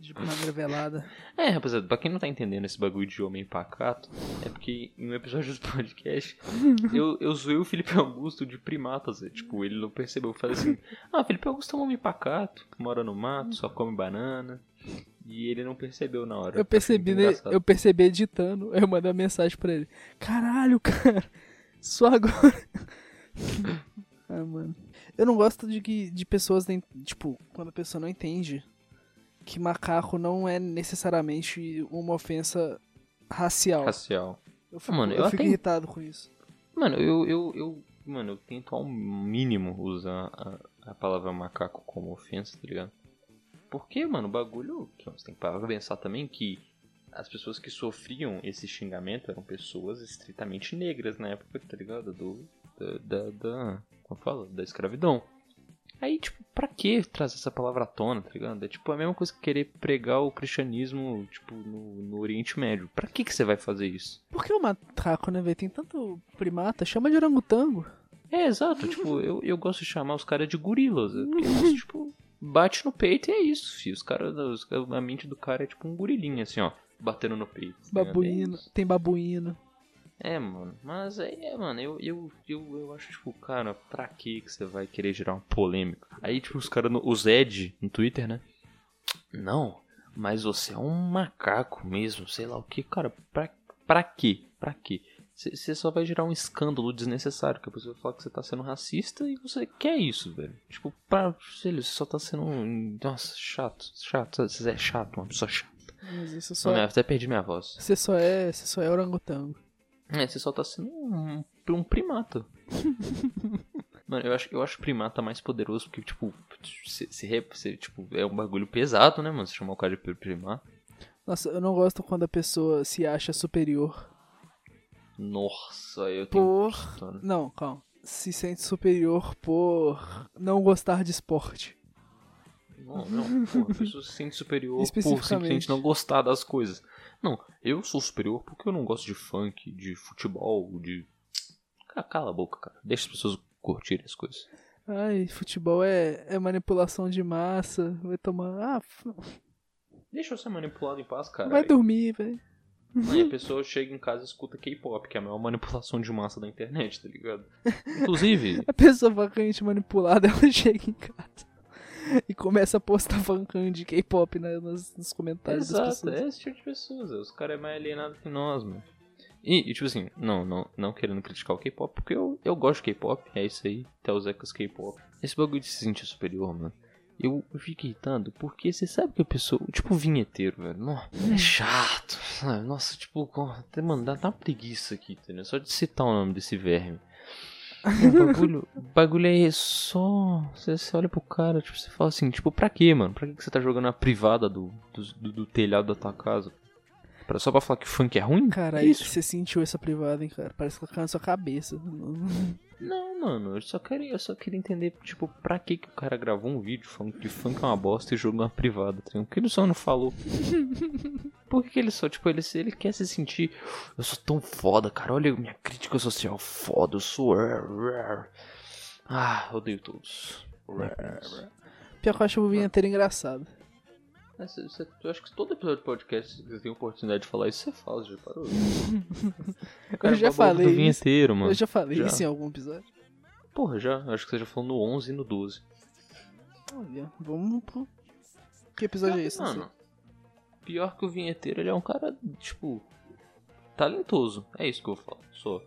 De maneira velada. É, rapaziada, pra quem não tá entendendo esse bagulho de homem pacato, é porque em um episódio do podcast eu, eu zoei o Felipe Augusto de primatas. é, Tipo, ele não percebeu. Eu falei assim: Ah, Felipe Augusto é um homem pacato, mora no mato, só come banana. E ele não percebeu na hora. Eu percebi, né, eu percebi editando. Eu mandei uma mensagem pra ele. Caralho, cara. Só agora. ah, mano. Eu não gosto de que de pessoas, nem- tipo, quando a pessoa não entende que macaco não é necessariamente uma ofensa racial. Racial. Eu fico, Mano, eu eu fico até- irritado com isso. Mano, eu, eu, eu, mano, eu tento ao mínimo usar a, a palavra macaco como ofensa, tá ligado? Porque, mano, o bagulho. que Você tem que parar pra pensar também que as pessoas que sofriam esse xingamento eram pessoas estritamente negras na época, tá ligado? Do. Da. da, da como fala? Da escravidão. Aí, tipo, pra que trazer essa palavra à tona, tá ligado? É tipo a mesma coisa que querer pregar o cristianismo, tipo, no, no Oriente Médio. Pra que que você vai fazer isso? Por que o macaco, né, velho? Tem tanto primata, chama de orangotango. É, exato. tipo, eu, eu gosto de chamar os caras de gorilas. é Porque eles, tipo, bate no peito e é isso, filho. Os caras, a mente do cara é tipo um gorilinho, assim, ó. Batendo no peito. tá? É Babuíno, tem babuíno. É, mano. Mas é, é, mano, eu, eu, eu, eu acho, tipo, cara, pra que que você vai querer gerar uma polêmica? Aí, tipo, os caras, no- os Ed no Twitter, né? Não, mas você é um macaco mesmo, sei lá o que, cara. Pra, pra quê? Pra quê? Você só vai gerar um escândalo desnecessário, que a pessoa vai falar que você tá sendo racista e você quer isso, velho. Tipo, pra, sei lá, você só tá sendo. Nossa, chato, chato. Você é chato, uma pessoa chata. Mas isso Não, só, minha- até perdi minha voz. você só é, você só é orangotango. É, você só tá sendo um, um primata. Mano, eu acho, eu acho primata mais poderoso porque, tipo, se, se, se, tipo, é um bagulho pesado, né, mano? Você chamar o cara de pri- primata. Nossa, eu não gosto quando a pessoa se acha superior Nossa, eu tenho. por. Não, calma. Se sente superior por não gostar de esporte. Não, não, pô, a pessoa se sente superior por simplesmente não gostar das coisas. Não, eu sou superior porque eu não gosto de funk, de futebol, de. Cara, Cala a boca, cara. Deixa as pessoas curtirem as coisas. Ai, futebol é, é manipulação de massa. Vai tomar. Ah, f- Deixa eu ser manipulado em paz, cara. vai dormir, velho. Aí a pessoa chega em casa e escuta K-pop, que é a maior manipulação de massa da internet, tá ligado? Inclusive, A pessoa vacante manipulada, ela chega em casa e começa a postar fancam de K-pop né, nos, nos comentários das exato, pessoas. é esse tipo de pessoas. é, Os caras é mais alienado que nós, mano. E, e, tipo assim, não, não, não querendo criticar o K-pop, porque eu, eu gosto de K-pop, é isso aí, até os ecas K-pop. Esse bagulho de se sentir superior, mano. Eu, eu fico irritando porque você sabe que a pessoa. Tipo, vinheteiro, velho. Nossa, é chato. sabe? Nossa, tipo, até mandar dá uma preguiça aqui, entendeu? Só de citar o nome desse verme. O bagulho, bagulho é só. Você, você olha pro cara, tipo, você fala assim, tipo, pra quê, mano? Pra que você tá jogando a privada do, do, do- do telhado da tua casa? Pra, só pra falar que funk é ruim? Cara, É aí isso? você sentiu essa privada, hein, cara? Parece que ela caiu na sua cabeça. Não, mano, eu só queria, eu só queria entender, tipo, pra que que o cara gravou um vídeo falando que funk é uma bosta e jogou uma privada, tá ligado? Por que ele só não falou? Por que, que ele só, tipo, ele, ele quer se sentir. Eu sou tão foda, cara, olha minha crítica social foda, eu sou. Ah, odeio todos. Pior que eu acho o vinheteiro engraçado. É, cê- cê- eu acho que todo episódio de podcast você tem oportunidade de falar isso, você fala, já parou? Cara Eu já falei do vinheteiro, mano. Eu já falei já. isso em algum episódio. Porra, já. Acho que você já falou no 11 e no 12. Olha, vamos pro. Que episódio é esse? não. Mano, pior que o vinheteiro, ele é um cara, tipo, talentoso. É isso que eu falo. Sou.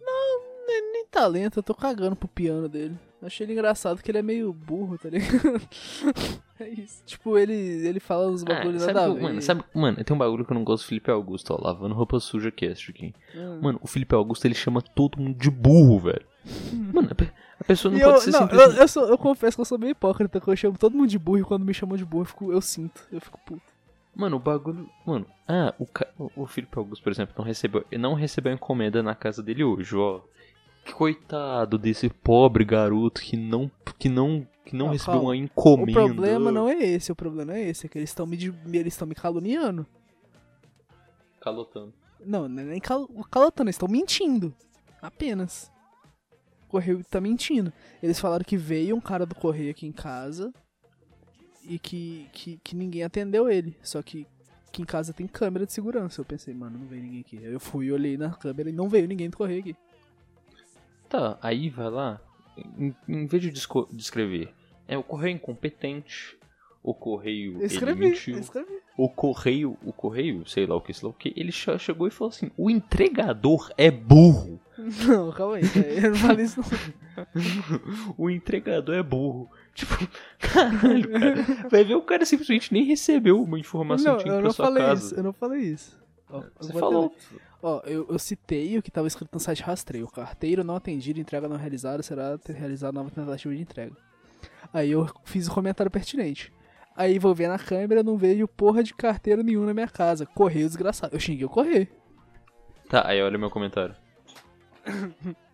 Nem talento, eu tô cagando pro piano dele. Achei ele engraçado que ele é meio burro, tá ligado? é isso. Tipo, ele, ele fala uns bagulhos sabe, nada que eu- ver. mano, sabe, mano, tem um bagulho que eu não gosto do Felipe Augusto, ó, lavando roupa suja cast aqui. Hum. Mano, o Felipe Augusto, ele chama todo mundo de burro, velho. Mano, a pe- a pessoa não E pode eu, ser não, eu, simplesmente... eu, sou, eu confesso que eu sou meio hipócrita, que eu chamo todo mundo de burro e quando me chamam de burro eu, fico, eu sinto, eu fico puto. Mano, o bagulho... Mano, ah, o o Felipe Augusto, por exemplo, não recebeu, não recebeu encomenda na casa dele hoje, ó. Coitado desse pobre garoto que não, que não, que não recebeu uma encomenda. O problema não é esse, o problema é esse, é que eles estão me, eles estão me caluniando. Calotando. Não, não é nem cal, calotando, eles estão mentindo. Apenas. O correio tá mentindo. Eles falaram que veio um cara do correio aqui em casa e que, que, que ninguém atendeu ele. Só que aqui em casa tem câmera de segurança. Eu pensei, mano, não veio ninguém aqui. Eu fui, olhei na câmera e não veio ninguém do correio aqui. Tá, aí vai lá. Em, em vez de descrever, é o correio incompetente, o correio Eu ele escrevi, mentiu, eu escrevi. o correio, o correio, sei lá o que, sei lá o que, ele che- chegou e falou assim: o entregador é burro. Não, calma aí. Eu não falei isso não. o entregador é burro. Tipo, caralho, cara. Vai ver o cara simplesmente nem recebeu uma informação Não, que tinha eu pra não sua falei casa. isso. Eu não falei isso. Você eu falou. até- Ó, eu, eu citei o que estava escrito no site rastreio. Carteiro não atendido, entrega não realizada, será realizada nova tentativa de entrega. Aí eu fiz o comentário pertinente. Aí vou ver na câmera, não vejo porra de carteiro nenhum na minha casa. Correio desgraçado. Eu xinguei o correio. Tá, aí olha meu comentário.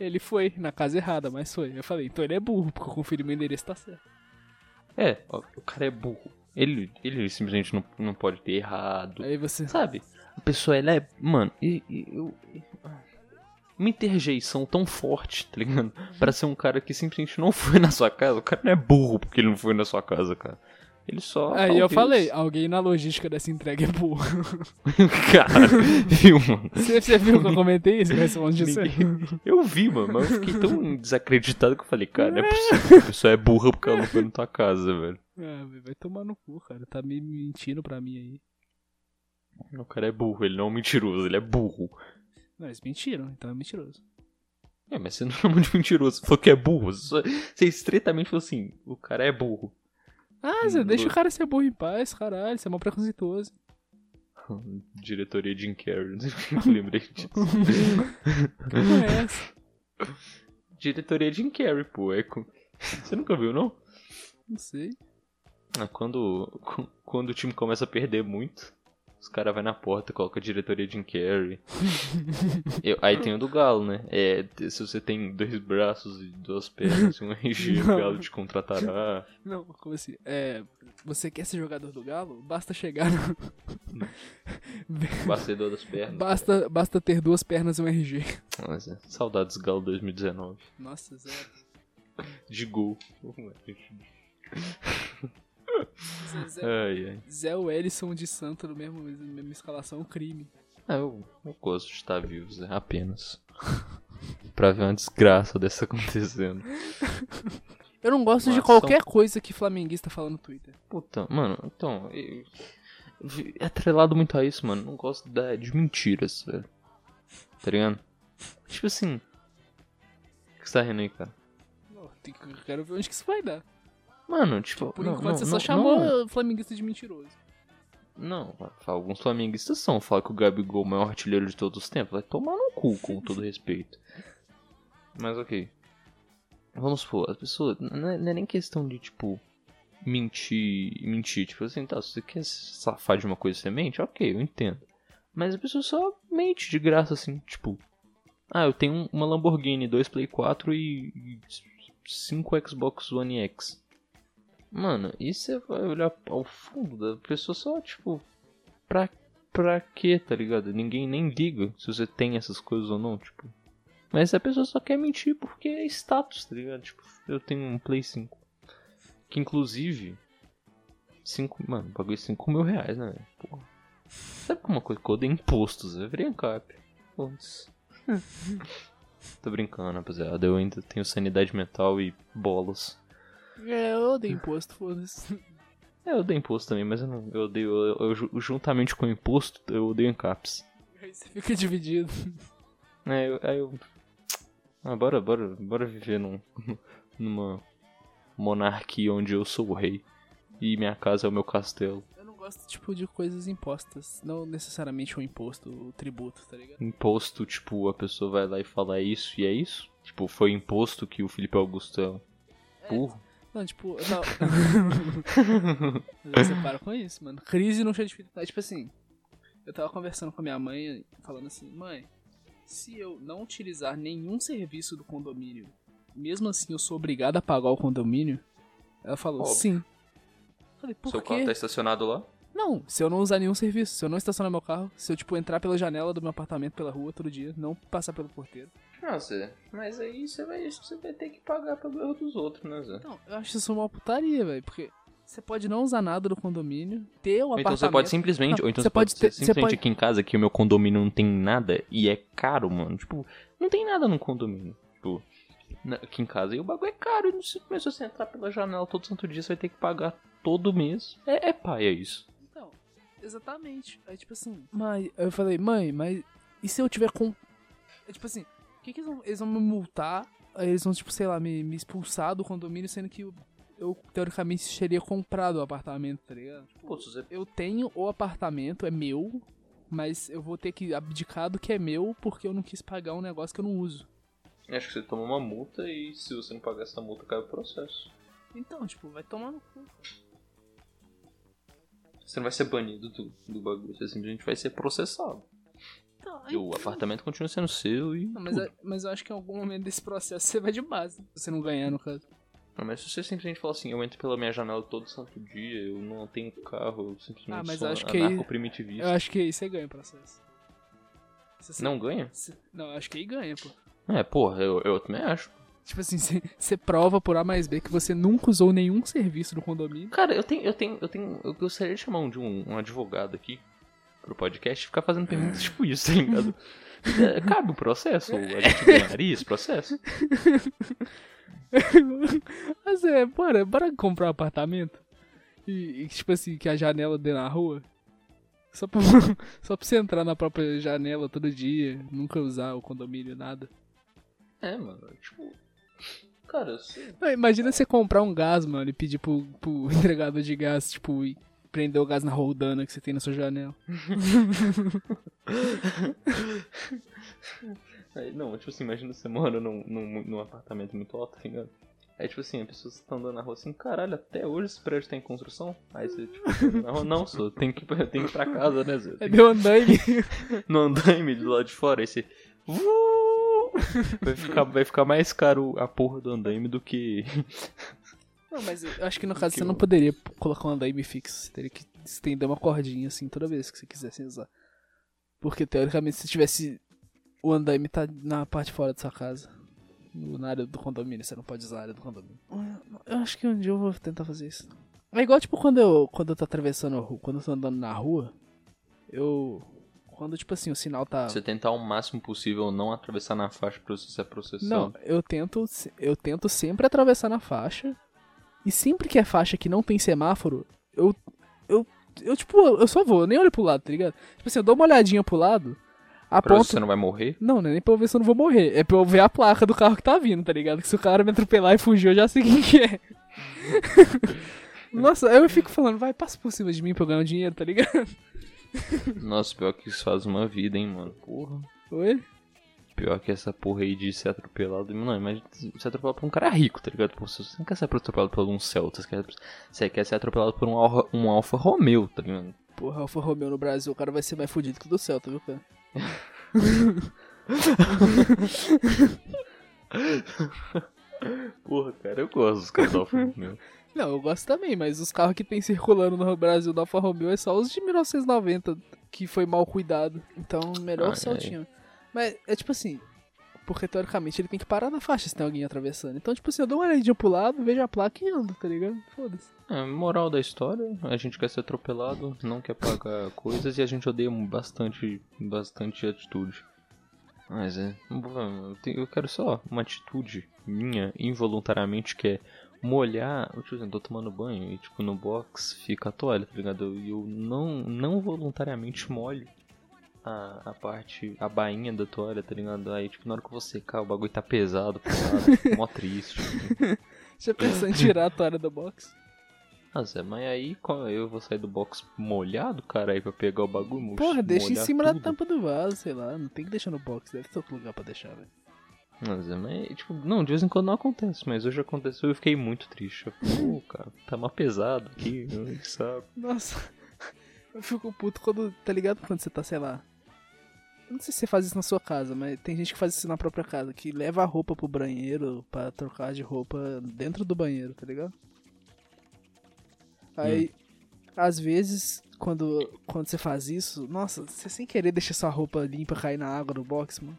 Ele foi na casa errada, mas foi. Eu falei, então ele é burro, porque eu conferi meu endereço tá certo. É, ó, o cara é burro. Ele, ele simplesmente não, não pode ter errado. Aí você. Sabe? A pessoa, ela é. Mano, e, e- eu. Uma interjeição tão forte, tá ligado? Pra ser um cara que simplesmente não foi na sua casa. O cara não é burro porque ele não foi na sua casa, cara. Ele só. Aí eu falei, alguém na logística dessa entrega é burro. cara, viu, mano? Você, você viu que eu comentei isso? Responde isso aí. Eu vi, mano, mas eu fiquei tão desacreditado que eu falei, cara, não é possível que a pessoa é burra porque ela não foi na tua casa, velho. Ah, vai tomar no cu, cara. Tá me mentindo pra mim aí. O cara é burro, ele não é um mentiroso, ele é burro. Não, eles mentiram, então é mentiroso. É, mas você não chama de mentiroso, você falou que é burro. Você, estreitamente falou assim, o cara é burro. Ah, você Hum, deixa o cara ser burro em paz, caralho. Você é mó preconceituoso. Diretoria Jim Carrey, não lembrei disso. Que porra é essa? Diretoria Jim Carrey, pô, é com... Você nunca viu, não? Não sei. Ah, Quando, quando o time começa a perder muito, os caras vão na porta, coloca a diretoria Jim Carrey. Eu- aí tem o do Galo, né? É, se você tem dois braços e duas pernas e um RG, o. Galo te contratará. Não, como assim? É, você quer ser jogador do Galo? Basta chegar no... Bastidor das pernas. basta, basta ter duas pernas e um RG. Nossa, saudades Galo 2019. Nossa, zero. De gol. Zé, Ai, ai. Zé Wellison de Santo no mesmo, mesma escalação, crime. Ah, eu, eu gosto de estar vivo, Zé, apenas. pra ver uma desgraça dessa acontecendo. Eu não gosto de qualquer coisa que flamenguista fala no Twitter. Puta, mano, então, eu, é atrelado muito a isso, mano. Não gosto da, de mentiras, velho. Tá ligado? Tipo assim. O que você tá rindo aí, cara? Que- eu quero ver onde que isso vai dar. Mano, tipo. Por não, enquanto não, você não, só chamou flamenguista de mentiroso. não, alguns flamenguistas são. Fala que o Gabigol é o maior artilheiro de todos os tempos. Vai tomar no cu, com todo respeito. Mas ok. Vamos supor, as pessoas. Não é, não é nem questão de, tipo. Mentir. Mentir. Tipo assim, tá, se você quer se safar de uma coisa você mente, ok, eu entendo. Mas a pessoa só mente de graça, assim, tipo. Ah, eu tenho uma Lamborghini, dois Play 4 e 5 Xbox One X. Mano, e você vai olhar ao fundo da pessoa só, tipo, pra, pra quê, tá ligado? Ninguém nem liga se você tem essas coisas ou não, tipo. Mas a pessoa só quer mentir porque é status, tá ligado? Tipo, eu tenho um Play 5. Que inclusive. 5. Mano, paguei 5 mil reais, né, velho? Porra. Sabe como uma coisa que eu odeio impostos? É virei cap. Foda-se. Tô brincando, rapaziada. Eu ainda tenho sanidade mental e bolas. É, eu odeio imposto, foda-se. É, eu odeio imposto também, mas eu não. Eu odeio. Eu, eu ju- juntamente com o imposto, eu odeio encaps. Aí você fica dividido. É, eu, aí eu. Ah, bora, bora, bora viver num, numa monarquia onde eu sou o rei. E minha casa é o meu castelo. Eu não gosto, tipo, de coisas impostas. Não necessariamente o imposto, o tributo, tá ligado? Imposto, tipo, a pessoa vai lá e fala isso e é isso? Tipo, foi imposto que o Felipe Augusto é burro? Não, tipo, eu tava... Mas você para com isso, mano. Crise no chão de É, tipo assim, eu tava conversando com a minha mãe, falando assim, mãe, se eu não utilizar nenhum serviço do condomínio, mesmo assim eu sou obrigado a pagar o condomínio? Ela falou, Óbvio. sim. Eu falei, por Seu quê? carro tá estacionado lá? Não, Não, se eu não usar nenhum serviço, se eu não estacionar meu carro, se eu, tipo, entrar pela janela do meu apartamento pela rua todo dia, não passar pelo porteiro. Não, Zé, mas aí você vai, você vai ter que pagar pelo erro dos outros, né, Zé? Não, eu acho isso uma putaria, velho, porque você pode não usar nada do condomínio, ter o Ou apartamento... então você pode simplesmente, Não, ou então você você pode, pode ter- você simplesmente pode- aqui em casa que o meu condomínio não tem nada e é caro, mano. Tipo, não tem nada no condomínio. Tipo, aqui em casa e o bagulho é caro. Não se começou a entrar pela janela todo santo dia, você vai ter que pagar todo mês. É, é pai, é isso. Então, exatamente. Aí, tipo assim, mãe, eu falei, mãe, mas e se eu tiver com. É tipo assim, que, que eles vão. Eles vão me multar? Eles vão, tipo, sei lá, me, me expulsar do condomínio, sendo que eu, eu, teoricamente teria comprado o apartamento, tá ligado? Você... Eu tenho o apartamento, é meu, mas eu vou ter que abdicar do que é meu porque eu não quis pagar um negócio que eu não uso. Acho que você toma uma multa e se você não pagar essa multa, cai o processo. Então, tipo, vai tomar no cu. Você não vai ser banido do, do bagulho, você simplesmente vai ser processado. Então, E o apartamento continua sendo seu e. Não, mas, tudo. eu- mas eu acho que em algum momento desse processo você vai de base. Se você não ganhar, no caso. Não, mas se você simplesmente falar assim, eu entro pela minha janela todo santo dia, eu não tenho carro, eu simplesmente Ah, mas sou acho que aí- anarco-primitivista. Eu acho que aí você ganha o processo. Você- Não ganha? se- Não, eu acho que aí ganha, pô. É, porra, eu, eu também acho. Tipo assim, você, você prova por A mais B que você nunca usou nenhum serviço do condomínio. Cara, eu tenho, eu tenho, eu tenho. Eu gostaria de chamar um, de um, um advogado aqui pro podcast e ficar fazendo perguntas tipo isso, tá ligado? É, cabe o processo? A gente ganharia esse processo? Mas é, bora, bora comprar um apartamento. E, e, tipo assim, que a janela dê na rua. Só pra, só pra você entrar na própria janela todo dia, nunca usar o condomínio, nada. É, mano, tipo. Cara, eu sei. Ah, Imagina você comprar um gás, mano, e pedir pro, pro entregador de gás, tipo, prender o gás na roldana que você tem na sua janela. Aí, não, tipo assim, imagina você mora num, num, num apartamento muito alto, tá ligado? Aí, tipo assim, a pessoa tá andando na rua assim, caralho, até hoje esse prédio tá em construção? Aí você, tipo, rua, não, só tem que, ir- tem que ir pra casa, né, Zé? É meu andaime. No andaime do lado de fora, aí você. Vai ficar, vai ficar mais caro a porra do andaime do que. Não, mas eu acho que no caso Que você não o- poderia colocar um andaime fixo. Você teria que estender uma cordinha assim toda vez que você quisesse usar. Porque teoricamente se tivesse. O andaime tá na parte fora da sua casa. no- Na área do condomínio, você não pode usar a área do condomínio. Eu acho que um dia eu vou tentar fazer isso. É igual tipo quando eu. Quando eu tô atravessando a rua, quando eu tô andando na rua, eu. Quando, tipo assim, o sinal tá. Você tentar o máximo possível não atravessar na faixa pra você ser processado. Não, eu tento, eu tento sempre atravessar na faixa. E sempre que é faixa que não tem semáforo, eu. Eu, eu tipo, eu só vou, eu nem olho pro lado, tá ligado? Tipo assim, eu dou uma olhadinha pro lado, Pra aponto. você não vai morrer? Não, não é nem pra eu ver se eu não vou morrer. É pra eu ver a placa do carro que tá vindo, tá ligado? Que se o cara me atropelar e fugir, eu já sei quem que é. Nossa, eu fico falando, vai, passa por cima de mim pra eu ganhar um dinheiro, tá ligado? Nossa, pior que isso faz uma vida, hein, mano. Porra. Oi? Pior que essa porra aí de ser atropelado. Não, mas ser atropelado por um cara rico, tá ligado? Pô, você não quer ser atropelado por um Celta, você quer, você quer ser atropelado por um Alfa, um Alfa Romeo, tá ligado? Porra, Alfa Romeo no Brasil, o cara vai ser mais fudido que o do Celta, viu, cara? Porra, cara, eu gosto dos caras do Alfa Romeo. Não, eu gosto também, mas os carros que tem circulando no Brasil da Alfa Romeo é só os de 1990, que foi mal cuidado. Então, melhor Ah, o Celtinha. Mas é tipo assim, porque teoricamente ele tem que parar na faixa se tem alguém atravessando. Então, tipo assim, eu dou uma olhadinha pro lado, vejo a placa e ando, tá ligado? Foda-se. É, moral da história, a gente quer ser atropelado, não quer pagar coisas e a gente odeia bastante, bastante atitude. Mas é, eu, eu quero só uma atitude minha, involuntariamente, que é molhar, eu, tipo, assim, tô tomando banho e tipo no box fica a toalha, tá ligado? E eu não, não voluntariamente molho a, a parte, a bainha da toalha, tá ligado? Aí tipo, na hora que vou secar o bagulho tá pesado fico mó triste. tipo. Já pensou em tirar a toalha do box? Ah, Zé, mas aí eu vou sair do box molhado, cara, aí pra pegar o bagulho Porra, deixa em cima da tudo. tampa do vaso, sei lá. Não tem que deixar no box, deve ter outro lugar pra deixar, velho. Ah, Zé, mas, tipo, não, de vez em quando não acontece, mas hoje aconteceu e eu fiquei muito triste. Pô, cara, tá mais pesado aqui, sabe. Nossa, eu fico puto quando, tá ligado? Quando você tá, sei lá. Não sei se você faz isso na sua casa, mas tem gente que faz isso na própria casa, que leva a roupa pro banheiro pra trocar de roupa dentro do banheiro, tá ligado? Aí, às vezes, quando, quando você faz isso, nossa, você sem querer deixa sua roupa limpa cair na água do box, mano.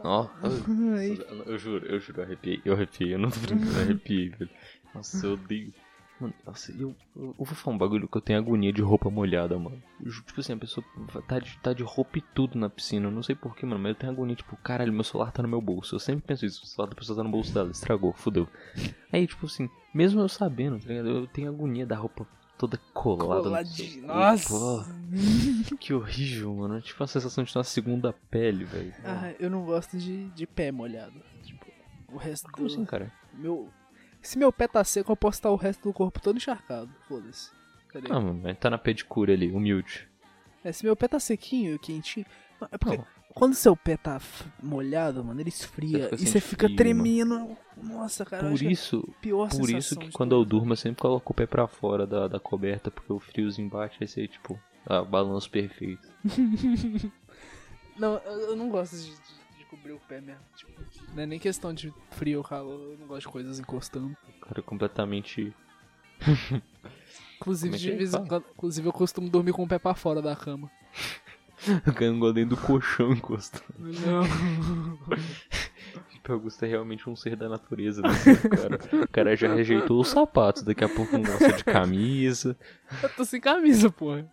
Ó, eu, eu juro, eu juro, eu arrepiei, eu arrepiei, eu não tô brincando, eu arrepiei, velho. Nossa, eu odeio. Mano, nossa, eu, eu, eu vou falar um bagulho que eu tenho agonia de roupa molhada, mano. Eu tipo assim, a pessoa tá de, tá de roupa e tudo na piscina. Eu não sei porquê, mano, mas eu tenho agonia, tipo, caralho, meu celular tá no meu bolso. Eu sempre penso isso, o celular da pessoa tá no bolso dela, estragou, fudeu. Aí, tipo assim, mesmo eu sabendo, tá ligado? Eu tenho agonia da roupa toda colada. seu Nossa. corpo. Que horrível, mano. É tipo a sensação de ter uma segunda pele, velho. Ah, eu não gosto de, de pé molhado. Tipo, o resto Como do. assim, cara? Meu. Se meu pé tá seco, eu posso estar o resto do corpo todo encharcado. Foda-se. Cadê? Ah, mano, mas tá na pedicure ali, humilde. É, se meu pé tá sequinho, quentinho. Não, É porque Não. quando seu pé tá molhado, mano, ele esfria Você e você fica frio, tremendo. Nossa, cara, Por isso, a pior por isso que quando eu durmo eu sempre coloco o pé pra fora da, da coberta, porque o friozinho bate, aí você, tipo, ah, balanço perfeito. Não, eu, eu não gosto de cobrir o pé mesmo. Tipo, não é nem questão de frio ou calor, eu não gosto de coisas encostando. O cara é completamente. Inclusive, é de vez em quando, inclusive, eu costumo dormir com o pé pra fora da cama. Ganhando dentro do colchão encostando. Não. Tipo, Augusto é realmente um ser da natureza, né, cara? O cara já rejeitou os sapatos, daqui a pouco não gosta de camisa. eu tô sem camisa, porra.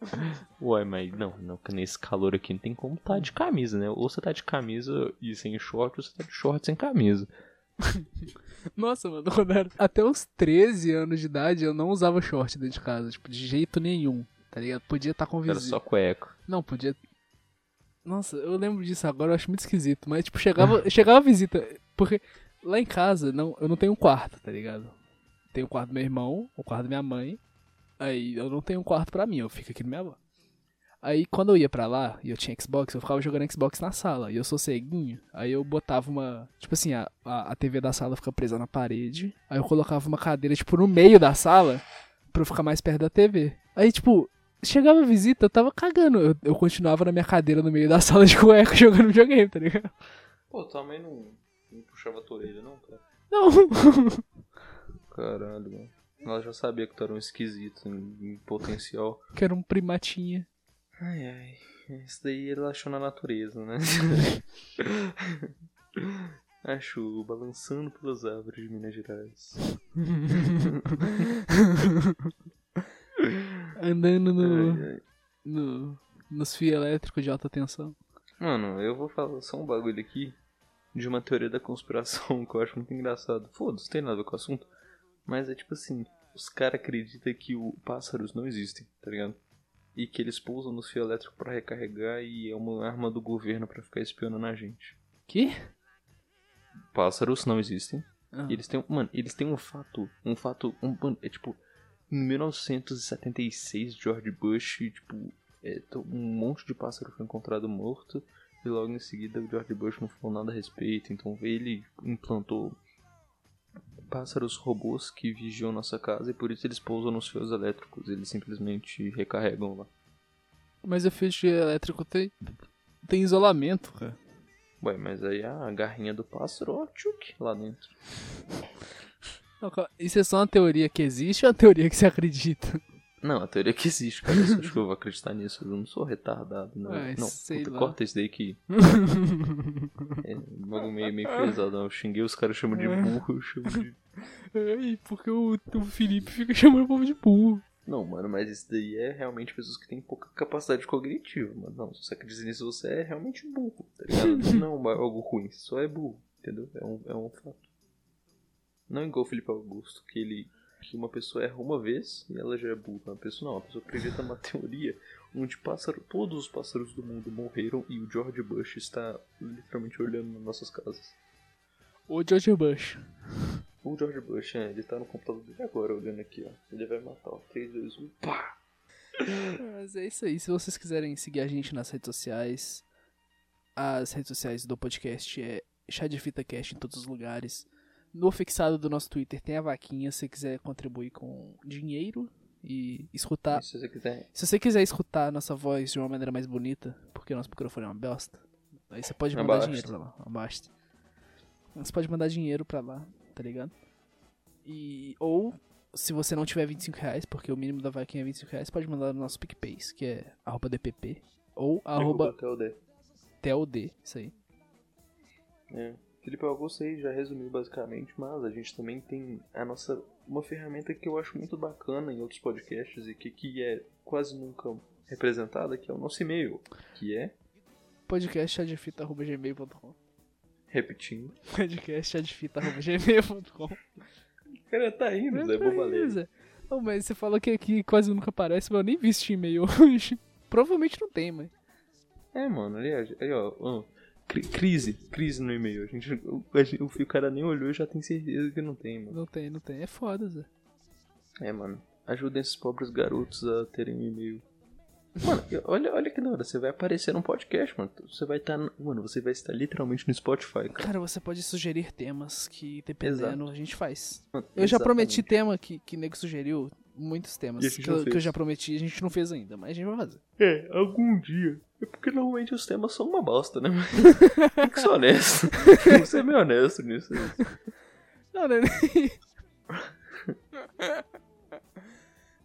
Ué, mas não, não, nesse calor aqui não tem como tá de camisa, né? Ou você tá de camisa e sem short, ou você tá de short sem camisa. Nossa, mano, era até os 13 anos de idade, eu não usava short dentro de casa, tipo, de jeito nenhum, tá ligado? Podia estar com Era vizinho. só cueca. Não, podia. Nossa, eu lembro disso agora, eu acho muito esquisito. Mas, tipo, chegava, chegava a visita. Porque lá em casa, não, eu não tenho um quarto, tá ligado? Tenho o quarto do meu irmão, o quarto da minha mãe. Aí eu não tenho um quarto pra mim, eu fico aqui na minha avó. Aí quando eu ia pra lá e eu tinha Xbox, eu ficava jogando Xbox na sala. E eu sou ceguinho. Aí eu botava uma. Tipo assim, a, a, a TV da sala fica presa na parede. Aí eu colocava uma cadeira, tipo, no meio da sala pra eu ficar mais perto da TV. Aí, tipo, chegava a visita, eu tava cagando. Eu, eu continuava na minha cadeira no meio da sala de cueca jogando videogame, tá ligado? Pô, tua mãe não, não puxava a tua orelha, não, cara? Não. Caralho, mano. Ela já sabia que tu era um esquisito em, em potencial. que era um primatinha. Ai, ai. Isso daí ele achou na natureza, né? Achou balançando pelas árvores de Minas Gerais. Andando no, Ai, ai. no, nos fios elétricos de alta tensão. Mano, eu vou falar só um bagulho aqui de uma teoria da conspiração que eu acho muito engraçado. Foda-se, não tem nada a ver com o assunto. Mas é tipo assim, os caras acreditam que o pássaros não existem, tá ligado? E que eles pousam nos fios elétricos pra recarregar e é uma arma do governo pra ficar espionando a gente. Que? Pássaros não existem. Ah. Eles têm, mano, eles têm um fato, um fato, um, mano, é tipo, em 1976, George Bush, tipo, é, um monte de pássaro foi encontrado morto e logo em seguida o George Bush não falou nada a respeito, então ele implantou pássaros robôs que vigiam nossa casa e por isso eles pousam nos fios elétricos, eles simplesmente recarregam lá. Mas o fio elétrico tem, tem isolamento, cara. Ué, mas aí a garrinha do pássaro, ó, tchuk, lá dentro. Não, Isso é só uma teoria que existe ou uma teoria que você acredita? Não, a teoria é que existe, cara. Eu acho que eu vou acreditar nisso. Eu não sou retardado, não. Ai, não, sei puta, lá. corta isso daí que. É bagulho meio, meio pesado. não. Eu xinguei, os caras chamam de burro, eu chamo de. Ai, porque o, o Felipe fica chamando o povo de burro. Não, mano, mas isso daí é realmente pessoas que têm pouca capacidade cognitiva, mano. Não, se você acredita nisso, você é realmente burro, tá ligado? não é algo ruim, você só é burro, entendeu? É um, é um fato. Não igual o Felipe Augusto, que ele. Que uma pessoa erra uma vez e ela já é burra. Uma pessoa não, a pessoa acredita numa teoria onde pássaro, todos os pássaros do mundo morreram e o George Bush está literalmente olhando nas nossas casas. Ou George Bush. O George Bush, é, ele tá no computador dele agora olhando aqui, ó. Ele vai matar, ó. 3, 2, 1, pá! Mas é isso aí. Se vocês quiserem seguir a gente nas redes sociais, as redes sociais do podcast é Chá de Fita Cast em todos os lugares. No fixado do nosso Twitter tem a vaquinha. Se você quiser contribuir com dinheiro e escutar. E se você quiser. Se você quiser escutar a nossa voz de uma maneira mais bonita, porque o nosso microfone é uma bosta, aí você pode mandar dinheiro pra lá. Abasta. Você pode mandar dinheiro pra lá, tá ligado? E, ou se você não tiver 25 reais, porque o mínimo da vaquinha é 25 reais, pode mandar no nosso PicPay, que é arroba DPP. Ou arroba TLD. TLD, isso aí. É. Felipe Augusto aí já resumiu basicamente, mas a gente também tem a nossa uma ferramenta que eu acho muito bacana em outros podcasts e que, que é quase nunca representada, que é o nosso e-mail, que é podcastchadfita.gmail.com repetindo. podcastchadfita.gmail.com O cara tá indo, Zé Bobaleza. Não, mas você fala que aqui quase nunca aparece, mas eu nem vi esse e-mail hoje. Provavelmente não tem, mas. É, mano, aliás, aí ó, crise, crise no e-mail. A gente, o, cara nem olhou e já tem certeza que não tem, mano. Não tem, não tem. É foda, Zé. É, mano, ajudem esses pobres garotos a terem um e-mail. Mano, olha, olha que da hora, você vai aparecer num podcast, mano. Você vai estar, mano, você vai estar literalmente no Spotify, cara. Cara, você pode sugerir temas que, dependendo, Exato. a gente faz. Mano, Eu já exatamente. prometi tema que, que nego sugeriu. Muitos temas E que não eu, que eu já prometi, a gente não fez ainda, mas a gente vai fazer. É, algum dia. É porque normalmente os temas são uma bosta, né? Tem que ser honesto. Tem que ser meio honesto nisso. Não, né?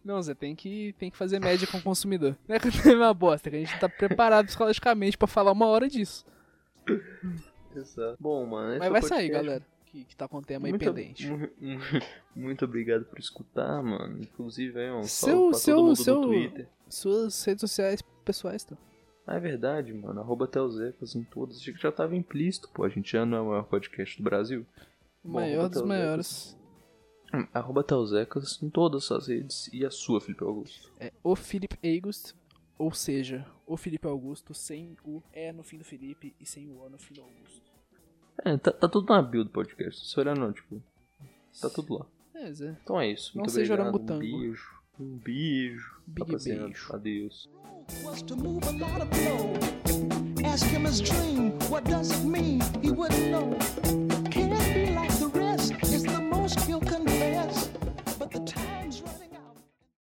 Não, Zé, tem que, tem que fazer média com o consumidor. Não é que o tema é uma bosta, é que a gente tá preparado psicologicamente pra falar uma hora disso. Exato. Bom, mano. Mas é vai sair, galera, que, que tá com o tema aí Muito, pendente. mu- mu- muito obrigado por escutar, mano. Inclusive, aí, um Seu- seu- seu-. Suas redes sociais pessoais, tá? Ah, é verdade, mano. Arroba Telzecas em todas. Achei que já tava implícito, pô. A gente já não é o maior podcast do Brasil. Bom, maior dos Telzecas. maiores. Hum, Arroba Telzecas em todas as redes. E a sua, Felipe Augusto. É o Felipe August, ou seja, o Felipe Augusto sem o E no fim do Felipe e sem o O no fim do Augusto. É, tá, tá tudo na bio do podcast. Se olhar não, tipo. Tá tudo lá. É, Zé. Então é isso. Não Muito seja obrigado. Um beijo. Um beijo. Big rapaziada. beijo. Adeus. Ask him his dream, what does it mean? He wouldn't know. Can't be